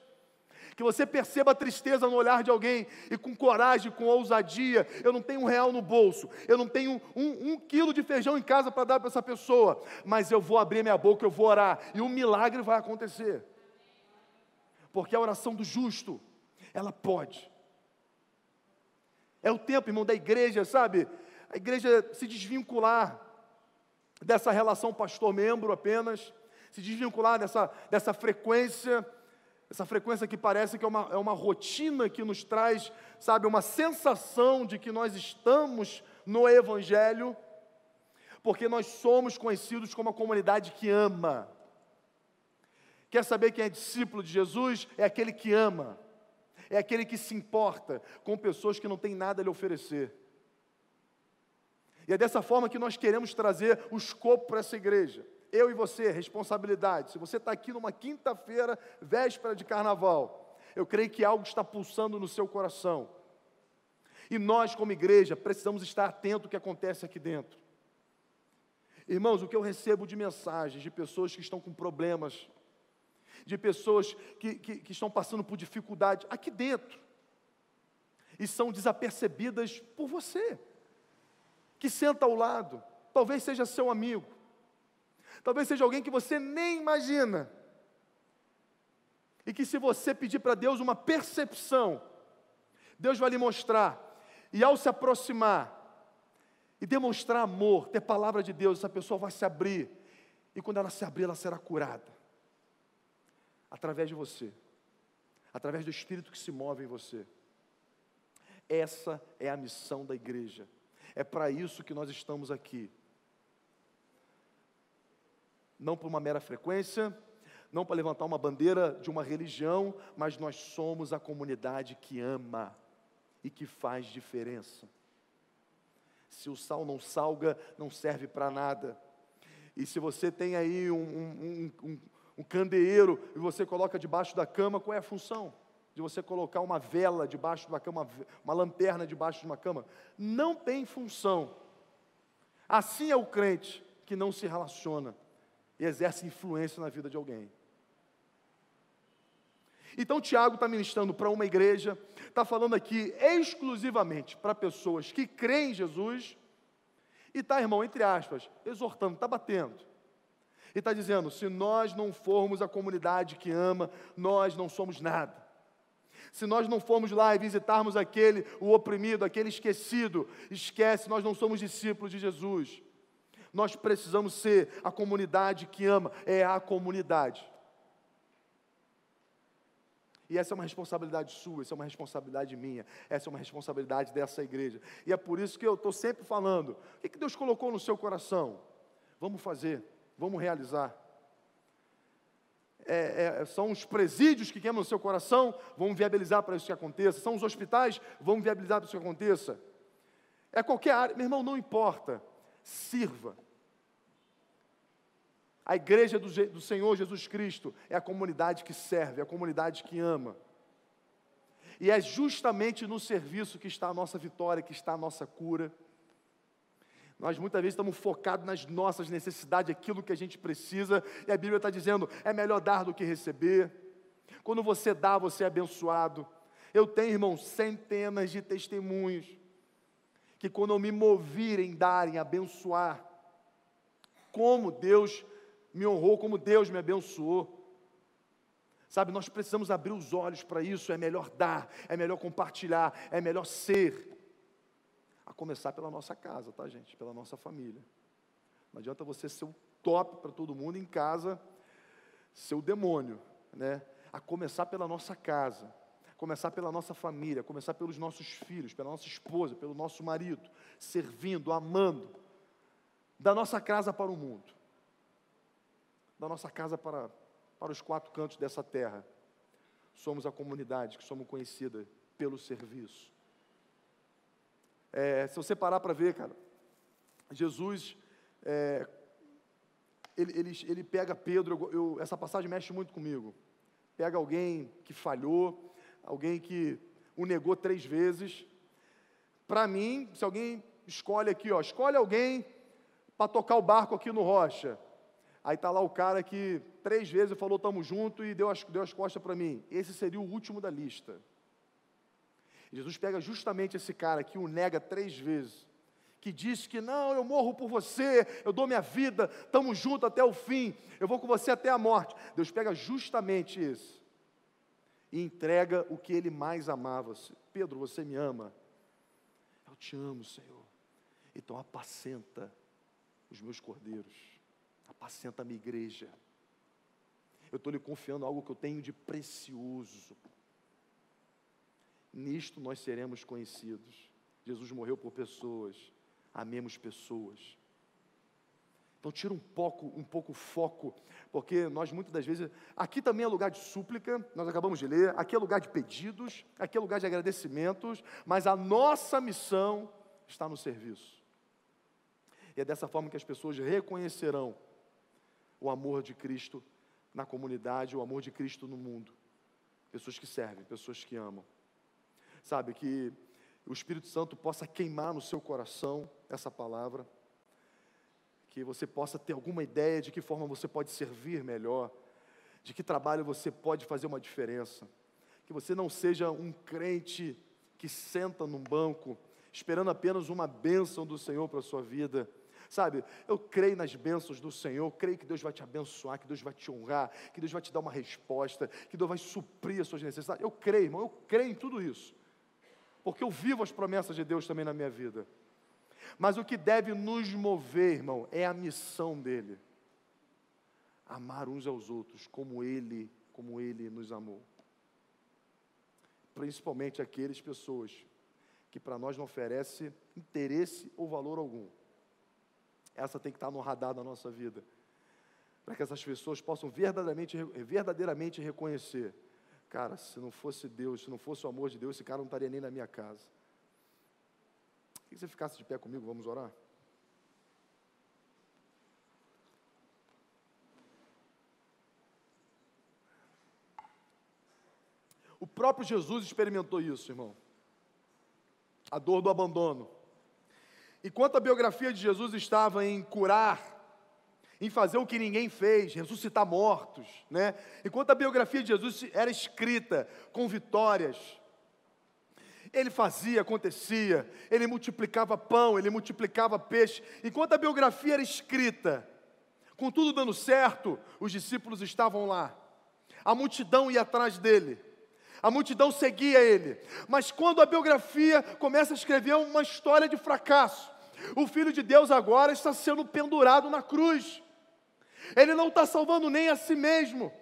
Speaker 1: Que você perceba a tristeza no olhar de alguém e com coragem, com ousadia. Eu não tenho um real no bolso, eu não tenho um, um quilo de feijão em casa para dar para essa pessoa, mas eu vou abrir minha boca, eu vou orar e um milagre vai acontecer. Porque a oração do justo, ela pode. É o tempo, irmão, da igreja, sabe? A igreja se desvincular dessa relação pastor-membro apenas, se desvincular dessa, dessa frequência essa frequência que parece que é uma, é uma rotina que nos traz, sabe, uma sensação de que nós estamos no Evangelho, porque nós somos conhecidos como a comunidade que ama. Quer saber quem é discípulo de Jesus? É aquele que ama, é aquele que se importa com pessoas que não têm nada a lhe oferecer. E é dessa forma que nós queremos trazer o escopo para essa igreja eu e você, responsabilidade. Se você está aqui numa quinta-feira, véspera de carnaval, eu creio que algo está pulsando no seu coração. E nós, como igreja, precisamos estar atentos ao que acontece aqui dentro. Irmãos, o que eu recebo de mensagens de pessoas que estão com problemas, de pessoas que, que, que estão passando por dificuldade aqui dentro, e são desapercebidas por você, que senta ao lado, talvez seja seu amigo, Talvez seja alguém que você nem imagina. E que se você pedir para Deus uma percepção, Deus vai lhe mostrar. E ao se aproximar e demonstrar amor, ter palavra de Deus, essa pessoa vai se abrir. E quando ela se abrir, ela será curada. Através de você. Através do Espírito que se move em você. Essa é a missão da igreja. É para isso que nós estamos aqui não por uma mera frequência, não para levantar uma bandeira de uma religião, mas nós somos a comunidade que ama e que faz diferença. Se o sal não salga, não serve para nada. E se você tem aí um, um, um, um, candeeiro e você coloca debaixo da cama, qual é a função? De você colocar uma vela debaixo da cama, uma lanterna debaixo de uma cama? Não tem função. Assim é o crente que não se relaciona e exerce influência na vida de alguém. Então, Tiago está ministrando para uma igreja, está falando aqui exclusivamente para pessoas que creem em Jesus, e está, irmão, entre aspas, exortando, está batendo. E está dizendo: se nós não formos a comunidade que ama, nós não somos nada. Se nós não formos lá e visitarmos aquele, o oprimido, aquele esquecido, esquece, nós não somos discípulos de Jesus. Nós precisamos ser a comunidade que ama, é a comunidade. E essa é uma responsabilidade sua, essa é uma responsabilidade minha, essa é uma responsabilidade dessa igreja. E é por isso que eu estou sempre falando: o que Deus colocou no seu coração? Vamos fazer, vamos realizar. É, é, são os presídios que queimam no seu coração, vamos viabilizar para isso que aconteça. São os hospitais, vamos viabilizar para isso que aconteça. É qualquer área, meu irmão, não importa. Sirva. A igreja do, do Senhor Jesus Cristo é a comunidade que serve, é a comunidade que ama. E é justamente no serviço que está a nossa vitória, que está a nossa cura. Nós muitas vezes estamos focados nas nossas necessidades, aquilo que a gente precisa, e a Bíblia está dizendo: é melhor dar do que receber. Quando você dá, você é abençoado. Eu tenho, irmão, centenas de testemunhos que quando eu me mover em dar, em abençoar, como Deus me honrou, como Deus me abençoou. Sabe, nós precisamos abrir os olhos para isso. É melhor dar, é melhor compartilhar, é melhor ser. A começar pela nossa casa, tá, gente? Pela nossa família. Não adianta você ser o top para todo mundo em casa, ser o demônio, né? A começar pela nossa casa, começar pela nossa família, começar pelos nossos filhos, pela nossa esposa, pelo nosso marido, servindo, amando, da nossa casa para o mundo da nossa casa para, para os quatro cantos dessa terra. Somos a comunidade que somos conhecida pelo serviço. É, se você parar para ver, cara, Jesus, é, ele, ele, ele, pega Pedro, eu, essa passagem mexe muito comigo. Pega alguém que falhou, alguém que o negou três vezes. Para mim, se alguém escolhe aqui, ó, escolhe alguém para tocar o barco aqui no Rocha. Aí tá lá o cara que três vezes falou tamo junto e deu as, deu as costas para mim. Esse seria o último da lista. Jesus pega justamente esse cara que o nega três vezes, que diz que não, eu morro por você, eu dou minha vida, estamos juntos até o fim, eu vou com você até a morte. Deus pega justamente esse e entrega o que ele mais amava. Pedro, você me ama? Eu te amo, Senhor. Então apacenta os meus cordeiros, apacenta a minha igreja. Eu estou lhe confiando algo que eu tenho de precioso. Nisto nós seremos conhecidos. Jesus morreu por pessoas, amemos pessoas. Então tira um pouco, um pouco o foco, porque nós muitas das vezes, aqui também é lugar de súplica, nós acabamos de ler, aqui é lugar de pedidos, aqui é lugar de agradecimentos, mas a nossa missão está no serviço. E é dessa forma que as pessoas reconhecerão o amor de Cristo na comunidade, o amor de Cristo no mundo. Pessoas que servem, pessoas que amam sabe, que o Espírito Santo possa queimar no seu coração essa palavra, que você possa ter alguma ideia de que forma você pode servir melhor, de que trabalho você pode fazer uma diferença, que você não seja um crente que senta num banco esperando apenas uma bênção do Senhor para a sua vida. Sabe, eu creio nas bênçãos do Senhor, creio que Deus vai te abençoar, que Deus vai te honrar, que Deus vai te dar uma resposta, que Deus vai suprir as suas necessidades. Eu creio, irmão, eu creio em tudo isso porque eu vivo as promessas de Deus também na minha vida. Mas o que deve nos mover, irmão, é a missão dele. Amar uns aos outros como ele, como ele nos amou. Principalmente aqueles pessoas que para nós não oferece interesse ou valor algum. Essa tem que estar no radar da nossa vida. Para que essas pessoas possam verdadeiramente, verdadeiramente reconhecer Cara, se não fosse Deus, se não fosse o amor de Deus, esse cara não estaria nem na minha casa. Queria que você ficasse de pé comigo, vamos orar? O próprio Jesus experimentou isso, irmão. A dor do abandono. Enquanto a biografia de Jesus estava em curar em fazer o que ninguém fez, ressuscitar mortos, né? Enquanto a biografia de Jesus era escrita com vitórias, ele fazia, acontecia, ele multiplicava pão, ele multiplicava peixe. Enquanto a biografia era escrita, com tudo dando certo, os discípulos estavam lá. A multidão ia atrás dele. A multidão seguia ele. Mas quando a biografia começa a escrever uma história de fracasso, o filho de Deus agora está sendo pendurado na cruz. Ele não está salvando nem a si mesmo.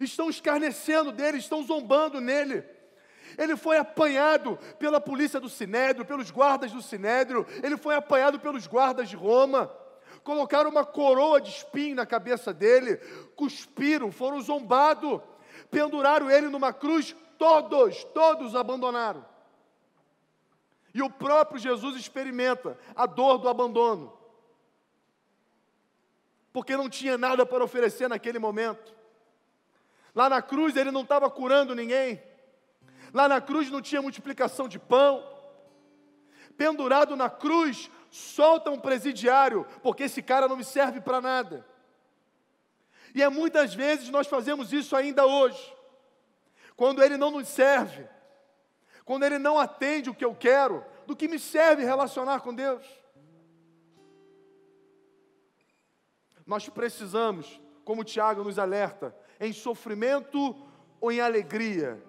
Speaker 1: Estão escarnecendo dele, estão zombando nele. Ele foi apanhado pela polícia do Sinédrio, pelos guardas do Sinédrio, ele foi apanhado pelos guardas de Roma. Colocaram uma coroa de espinho na cabeça dele, cuspiram, foram zombados, penduraram ele numa cruz, todos, todos abandonaram. E o próprio Jesus experimenta a dor do abandono porque não tinha nada para oferecer naquele momento. Lá na cruz ele não estava curando ninguém. Lá na cruz não tinha multiplicação de pão. Pendurado na cruz, solta um presidiário, porque esse cara não me serve para nada. E é muitas vezes nós fazemos isso ainda hoje. Quando ele não nos serve, quando ele não atende o que eu quero, do que me serve relacionar com Deus? Nós precisamos, como Tiago nos alerta, em sofrimento ou em alegria,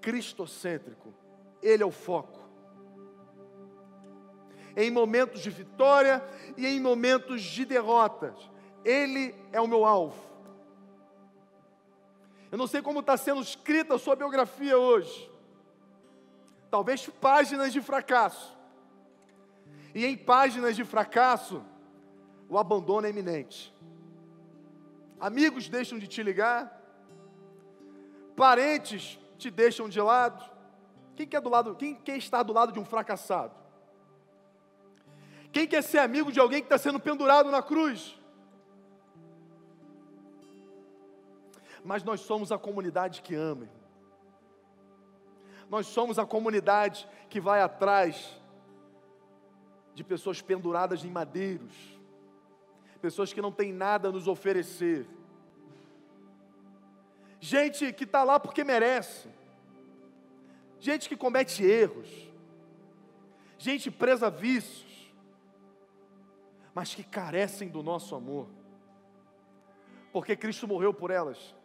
Speaker 1: cristocêntrico. Ele é o foco. Em momentos de vitória e em momentos de derrotas, Ele é o meu alvo. Eu não sei como está sendo escrita a sua biografia hoje. Talvez páginas de fracasso. E em páginas de fracasso, o abandono é iminente. Amigos deixam de te ligar, parentes te deixam de lado. Quem quer do lado, quem quer estar do lado de um fracassado? Quem quer ser amigo de alguém que está sendo pendurado na cruz? Mas nós somos a comunidade que ama. Nós somos a comunidade que vai atrás de pessoas penduradas em madeiros pessoas que não têm nada a nos oferecer, gente que está lá porque merece, gente que comete erros, gente presa a vícios, mas que carecem do nosso amor, porque Cristo morreu por elas.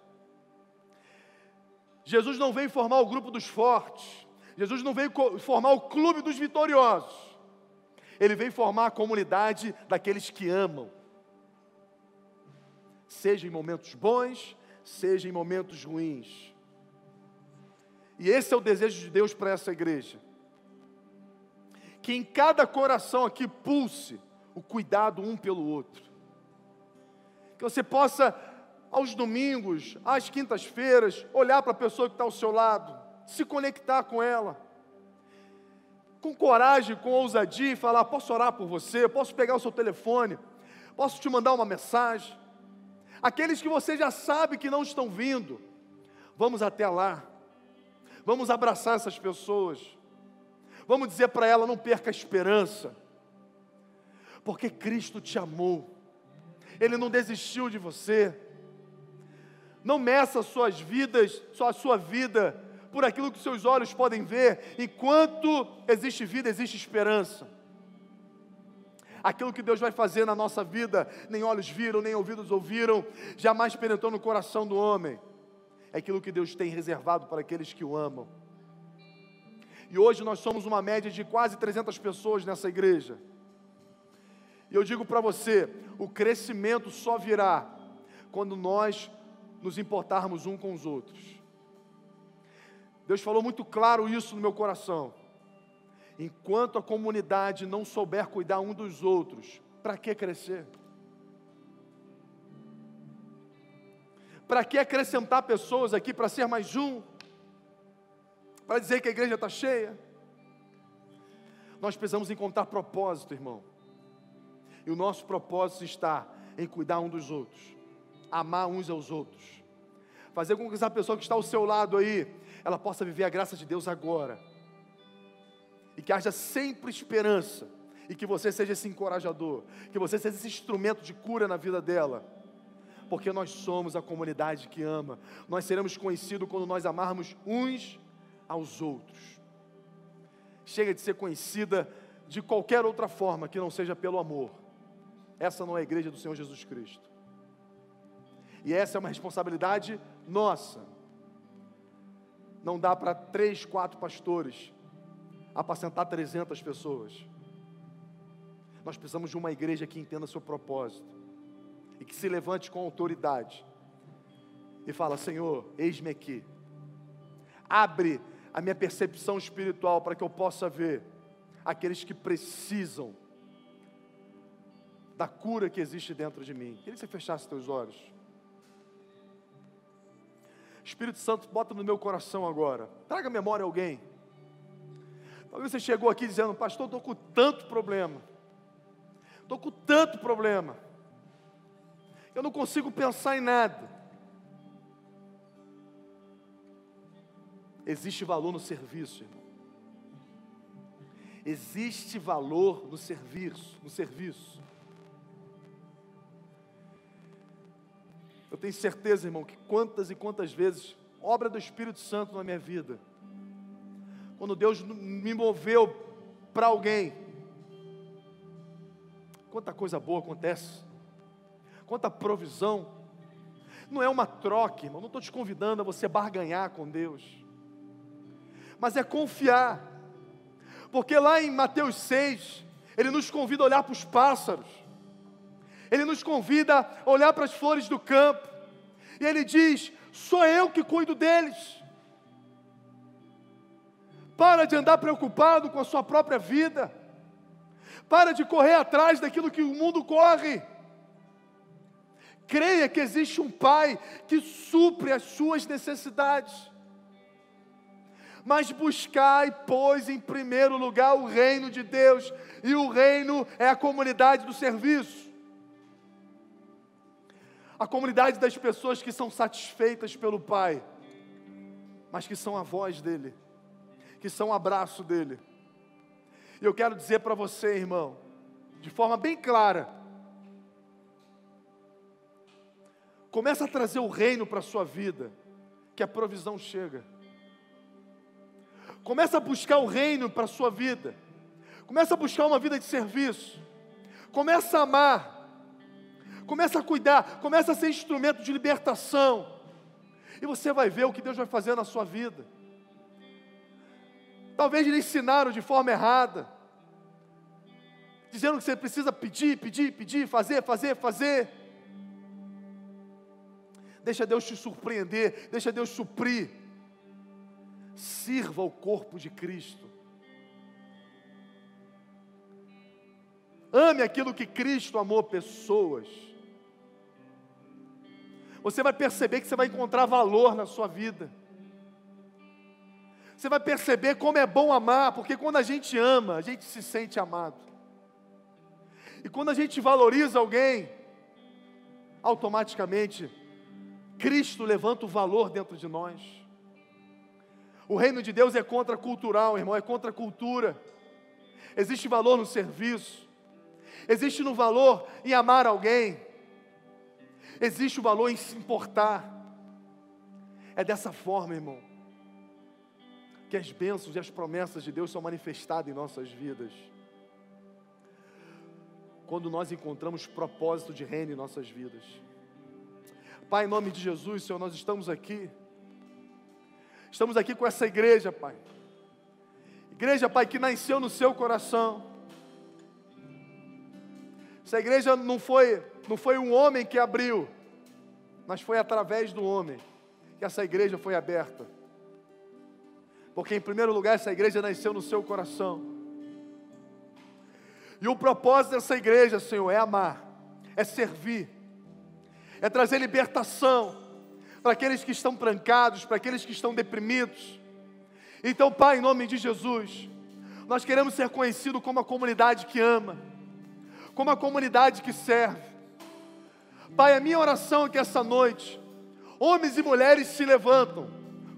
Speaker 1: Jesus não veio formar o grupo dos fortes, Jesus não veio formar o clube dos vitoriosos, ele veio formar a comunidade daqueles que amam, seja em momentos bons, seja em momentos ruins. E esse é o desejo de Deus para essa igreja. Que em cada coração aqui pulse o cuidado um pelo outro. Que você possa, aos domingos, às quintas-feiras, olhar para a pessoa que está ao seu lado, se conectar com ela. Com coragem, com ousadia, e falar: posso orar por você, posso pegar o seu telefone, posso te mandar uma mensagem. Aqueles que você já sabe que não estão vindo, vamos até lá, vamos abraçar essas pessoas, vamos dizer para ela: não perca a esperança, porque Cristo te amou, Ele não desistiu de você. Não meça suas vidas, só a sua vida, por aquilo que seus olhos podem ver. Enquanto existe vida, existe esperança aquilo que Deus vai fazer na nossa vida, nem olhos viram, nem ouvidos ouviram, jamais penetrou no coração do homem. É aquilo que Deus tem reservado para aqueles que o amam. E hoje nós somos uma média de quase 300 pessoas nessa igreja. E eu digo para você: o crescimento só virá quando nós nos importarmos um com os outros. Deus falou muito claro isso no meu coração. Enquanto a comunidade não souber cuidar um dos outros, para que crescer? Para que acrescentar pessoas aqui para ser mais um? Para dizer que a igreja está cheia? Nós precisamos encontrar propósito, irmão. E o nosso propósito está em cuidar um dos outros, amar uns aos outros, fazer com que essa pessoa que está ao seu lado aí, ela possa viver a graça de Deus agora e que haja sempre esperança, e que você seja esse encorajador, que você seja esse instrumento de cura na vida dela, porque nós somos a comunidade que ama, nós seremos conhecidos quando nós amarmos uns aos outros. Chega de ser conhecida de qualquer outra forma que não seja pelo amor. Essa não é a igreja do Senhor Jesus Cristo. E essa é uma responsabilidade nossa. Não dá para três, quatro pastores apacentar 300 pessoas. Nós precisamos de uma igreja que entenda seu propósito e que se levante com autoridade e fala: Senhor, eis-me aqui. Abre a minha percepção espiritual para que eu possa ver aqueles que precisam da cura que existe dentro de mim. Queria que você fechasse seus olhos. Espírito Santo, bota no meu coração agora. Traga memória a alguém Talvez você chegou aqui dizendo, pastor, estou com tanto problema. Estou com tanto problema. Eu não consigo pensar em nada. Existe valor no serviço, irmão. Existe valor no serviço, no serviço. Eu tenho certeza, irmão, que quantas e quantas vezes, obra do Espírito Santo na minha vida, quando Deus me moveu para alguém. Quanta coisa boa acontece, quanta provisão. Não é uma troca, irmão. Não estou te convidando a você barganhar com Deus, mas é confiar, porque lá em Mateus 6, Ele nos convida a olhar para os pássaros, Ele nos convida a olhar para as flores do campo, e Ele diz: Sou eu que cuido deles. Para de andar preocupado com a sua própria vida. Para de correr atrás daquilo que o mundo corre. Creia que existe um Pai que supre as suas necessidades. Mas buscai, pois, em primeiro lugar o reino de Deus, e o reino é a comunidade do serviço. A comunidade das pessoas que são satisfeitas pelo Pai, mas que são a voz dEle que são um abraço dele. E eu quero dizer para você, irmão, de forma bem clara, Começa a trazer o reino para a sua vida, que a provisão chega. Começa a buscar o reino para a sua vida. Começa a buscar uma vida de serviço. Começa a amar. Começa a cuidar, começa a ser instrumento de libertação. E você vai ver o que Deus vai fazer na sua vida. Talvez lhe ensinaram de forma errada, dizendo que você precisa pedir, pedir, pedir, fazer, fazer, fazer. Deixa Deus te surpreender, deixa Deus suprir. Sirva o corpo de Cristo. Ame aquilo que Cristo amou pessoas. Você vai perceber que você vai encontrar valor na sua vida. Você vai perceber como é bom amar, porque quando a gente ama, a gente se sente amado. E quando a gente valoriza alguém, automaticamente Cristo levanta o valor dentro de nós. O reino de Deus é contracultural, irmão, é contra a cultura. Existe valor no serviço, existe no valor em amar alguém, existe o valor em se importar. É dessa forma, irmão, que as bênçãos e as promessas de Deus são manifestadas em nossas vidas. Quando nós encontramos propósito de reino em nossas vidas. Pai, em nome de Jesus, Senhor, nós estamos aqui. Estamos aqui com essa igreja, Pai. Igreja, Pai, que nasceu no seu coração. Essa igreja não foi, não foi um homem que abriu, mas foi através do homem que essa igreja foi aberta. Porque, em primeiro lugar, essa igreja nasceu no seu coração. E o propósito dessa igreja, Senhor, é amar, é servir, é trazer libertação para aqueles que estão trancados, para aqueles que estão deprimidos. Então, Pai, em nome de Jesus, nós queremos ser conhecidos como a comunidade que ama, como a comunidade que serve. Pai, a minha oração é que essa noite, homens e mulheres se levantam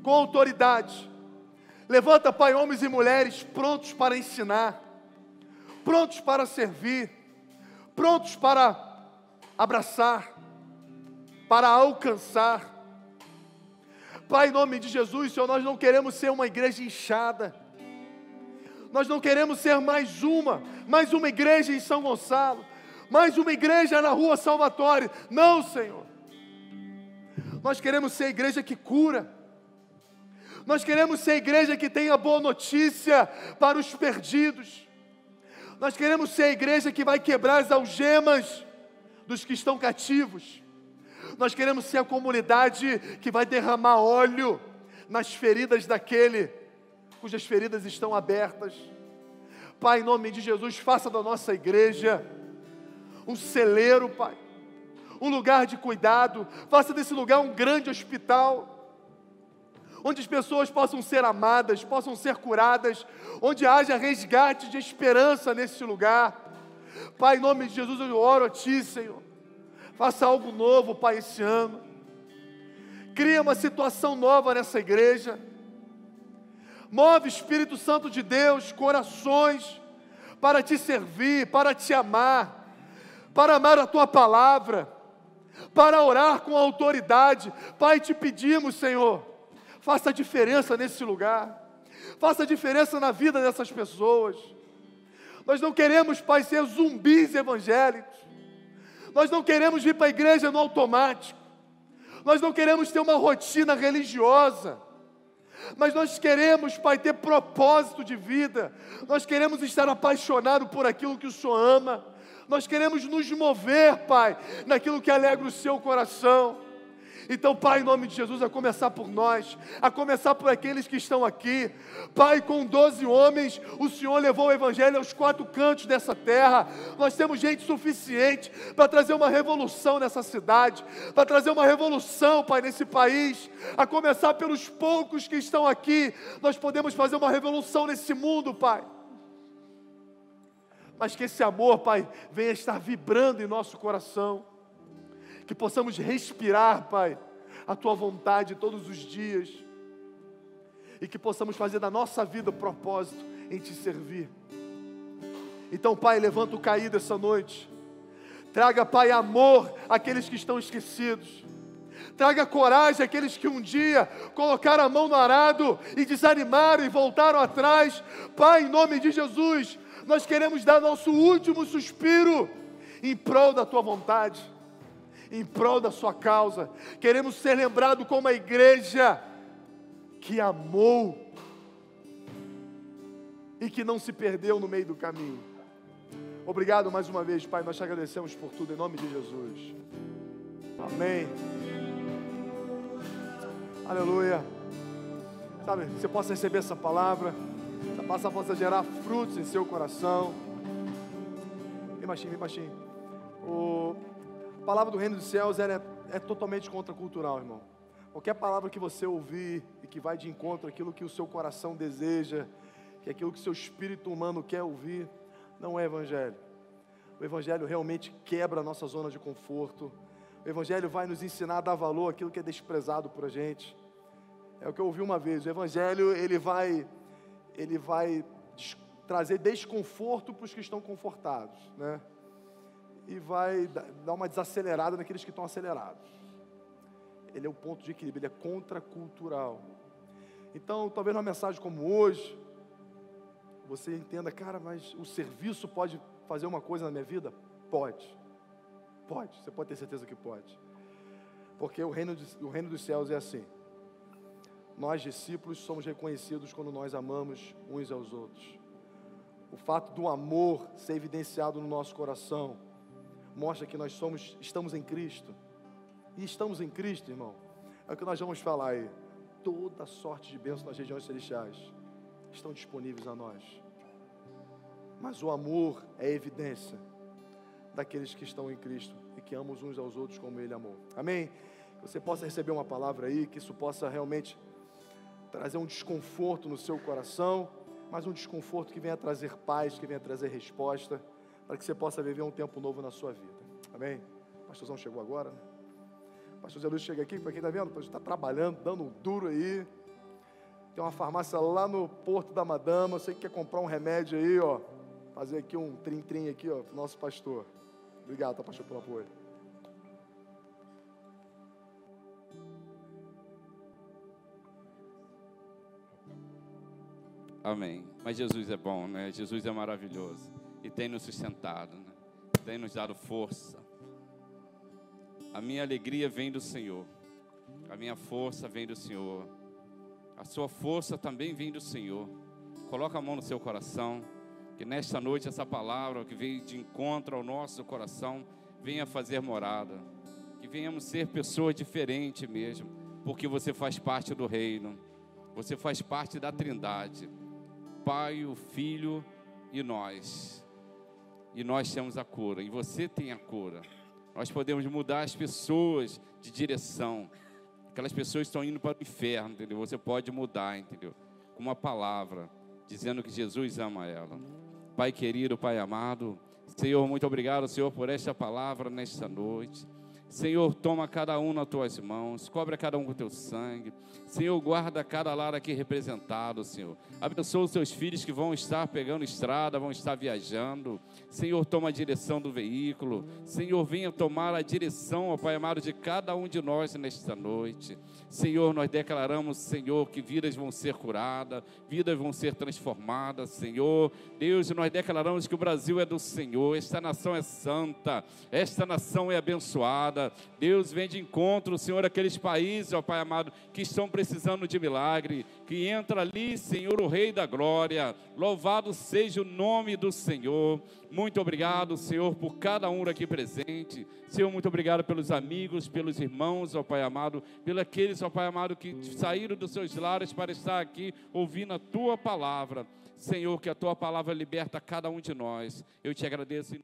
Speaker 1: com autoridade. Levanta, Pai, homens e mulheres prontos para ensinar, prontos para servir, prontos para abraçar, para alcançar. Pai, em nome de Jesus, Senhor, nós não queremos ser uma igreja inchada. Nós não queremos ser mais uma, mais uma igreja em São Gonçalo, mais uma igreja na rua Salvatore. Não, Senhor. Nós queremos ser a igreja que cura. Nós queremos ser a igreja que tenha boa notícia para os perdidos. Nós queremos ser a igreja que vai quebrar as algemas dos que estão cativos. Nós queremos ser a comunidade que vai derramar óleo nas feridas daquele cujas feridas estão abertas. Pai, em nome de Jesus, faça da nossa igreja um celeiro, Pai, um lugar de cuidado, faça desse lugar um grande hospital, onde as pessoas possam ser amadas, possam ser curadas, onde haja resgate de esperança nesse lugar. Pai, em nome de Jesus, eu oro a Ti, Senhor Faça algo novo, Pai, esse ano. Cria uma situação nova nessa igreja. Move, Espírito Santo de Deus, corações para te servir, para te amar, para amar a tua palavra, para orar com autoridade. Pai, te pedimos, Senhor, faça diferença nesse lugar, faça diferença na vida dessas pessoas. Nós não queremos, Pai, ser zumbis evangélicos. Nós não queremos vir para a igreja no automático. Nós não queremos ter uma rotina religiosa. Mas nós queremos, Pai, ter propósito de vida. Nós queremos estar apaixonado por aquilo que o Senhor ama. Nós queremos nos mover, Pai, naquilo que alegra o seu coração. Então, Pai, em nome de Jesus, a começar por nós, a começar por aqueles que estão aqui. Pai, com doze homens, o Senhor levou o Evangelho aos quatro cantos dessa terra. Nós temos gente suficiente para trazer uma revolução nessa cidade, para trazer uma revolução, Pai, nesse país. A começar pelos poucos que estão aqui, nós podemos fazer uma revolução nesse mundo, Pai mas que esse amor, Pai, venha estar vibrando em nosso coração que possamos respirar, Pai, a Tua vontade todos os dias, e que possamos fazer da nossa vida o propósito em Te servir. Então, Pai, levanta o caído essa noite, traga, Pai, amor àqueles que estão esquecidos, Traga coragem àqueles que um dia colocaram a mão no arado e desanimaram e voltaram atrás. Pai, em nome de Jesus, nós queremos dar nosso último suspiro em prol da tua vontade, em prol da sua causa. Queremos ser lembrados como a igreja que amou e que não se perdeu no meio do caminho. Obrigado mais uma vez, Pai. Nós te agradecemos por tudo em nome de Jesus. Amém. Aleluia. Sabe, você possa receber essa palavra, essa palavra possa gerar frutos em seu coração. Vem baixinho, vem baixinho. O, a palavra do reino dos céus é, é totalmente contracultural, irmão. Qualquer palavra que você ouvir e que vai de encontro àquilo que o seu coração deseja, que é aquilo que o seu espírito humano quer ouvir, não é evangelho. O evangelho realmente quebra a nossa zona de conforto o Evangelho vai nos ensinar a dar valor àquilo que é desprezado por a gente. É o que eu ouvi uma vez. O Evangelho ele vai, ele vai trazer desconforto para os que estão confortados, né? E vai dar uma desacelerada naqueles que estão acelerados. Ele é o ponto de equilíbrio, ele é contracultural. Então, talvez numa mensagem como hoje, você entenda, cara, mas o serviço pode fazer uma coisa na minha vida? Pode. Pode, você pode ter certeza que pode. Porque o reino, de, o reino dos céus é assim. Nós, discípulos, somos reconhecidos quando nós amamos uns aos outros. O fato do amor ser evidenciado no nosso coração mostra que nós somos, estamos em Cristo. E estamos em Cristo, irmão. É o que nós vamos falar aí. Toda sorte de bênçãos nas regiões celestiais estão disponíveis a nós. Mas o amor é evidência daqueles que estão em Cristo e que amam uns aos outros como Ele amou. Amém? Que você possa receber uma palavra aí, que isso possa realmente trazer um desconforto no seu coração, mas um desconforto que venha trazer paz, que venha trazer resposta, para que você possa viver um tempo novo na sua vida. Amém? O pastorzão chegou agora, né? O pastor Zé Luiz chega aqui, para quem está vendo, está trabalhando, dando um duro aí. Tem uma farmácia lá no Porto da Madama. Você que quer comprar um remédio aí, ó. Fazer aqui um trim-trim aqui, ó, pro nosso pastor. Obrigado, tá, pastor, pelo apoio.
Speaker 2: Amém. Mas Jesus é bom, né? Jesus é maravilhoso. E tem nos sustentado, né? Tem nos dado força. A minha alegria vem do Senhor. A minha força vem do Senhor. A sua força também vem do Senhor. Coloca a mão no seu coração. Que nesta noite essa palavra que veio de encontro ao nosso coração venha fazer morada. Que venhamos ser pessoas diferentes mesmo, porque você faz parte do reino. Você faz parte da Trindade. Pai, o Filho e nós. E nós temos a cura, e você tem a cura. Nós podemos mudar as pessoas de direção. Aquelas pessoas estão indo para o inferno, entendeu? Você pode mudar, entendeu? Com uma palavra, dizendo que Jesus ama ela. Pai querido, Pai amado, Senhor, muito obrigado, Senhor, por esta palavra nesta noite. Senhor, toma cada um nas tuas mãos, cobre cada um com teu sangue. Senhor, guarda cada lar aqui representado, Senhor. Abençoa os teus filhos que vão estar pegando estrada, vão estar viajando. Senhor, toma a direção do veículo. Senhor, venha tomar a direção, ó Pai amado, de cada um de nós nesta noite. Senhor, nós declaramos, Senhor, que vidas vão ser curadas, vidas vão ser transformadas, Senhor. Deus, nós declaramos que o Brasil é do Senhor, esta nação é santa, esta nação é Deus vem de encontro, Senhor, aqueles países, ó Pai amado, que estão precisando de milagre. Que entra ali, Senhor, o Rei da Glória. Louvado seja o nome do Senhor. Muito obrigado, Senhor, por cada um aqui presente. Senhor, muito obrigado pelos amigos, pelos irmãos, ó Pai amado, pelos aqueles, ó Pai amado, que saíram dos seus lares para estar aqui ouvindo a tua palavra. Senhor, que a tua palavra liberta cada um de nós. Eu te agradeço.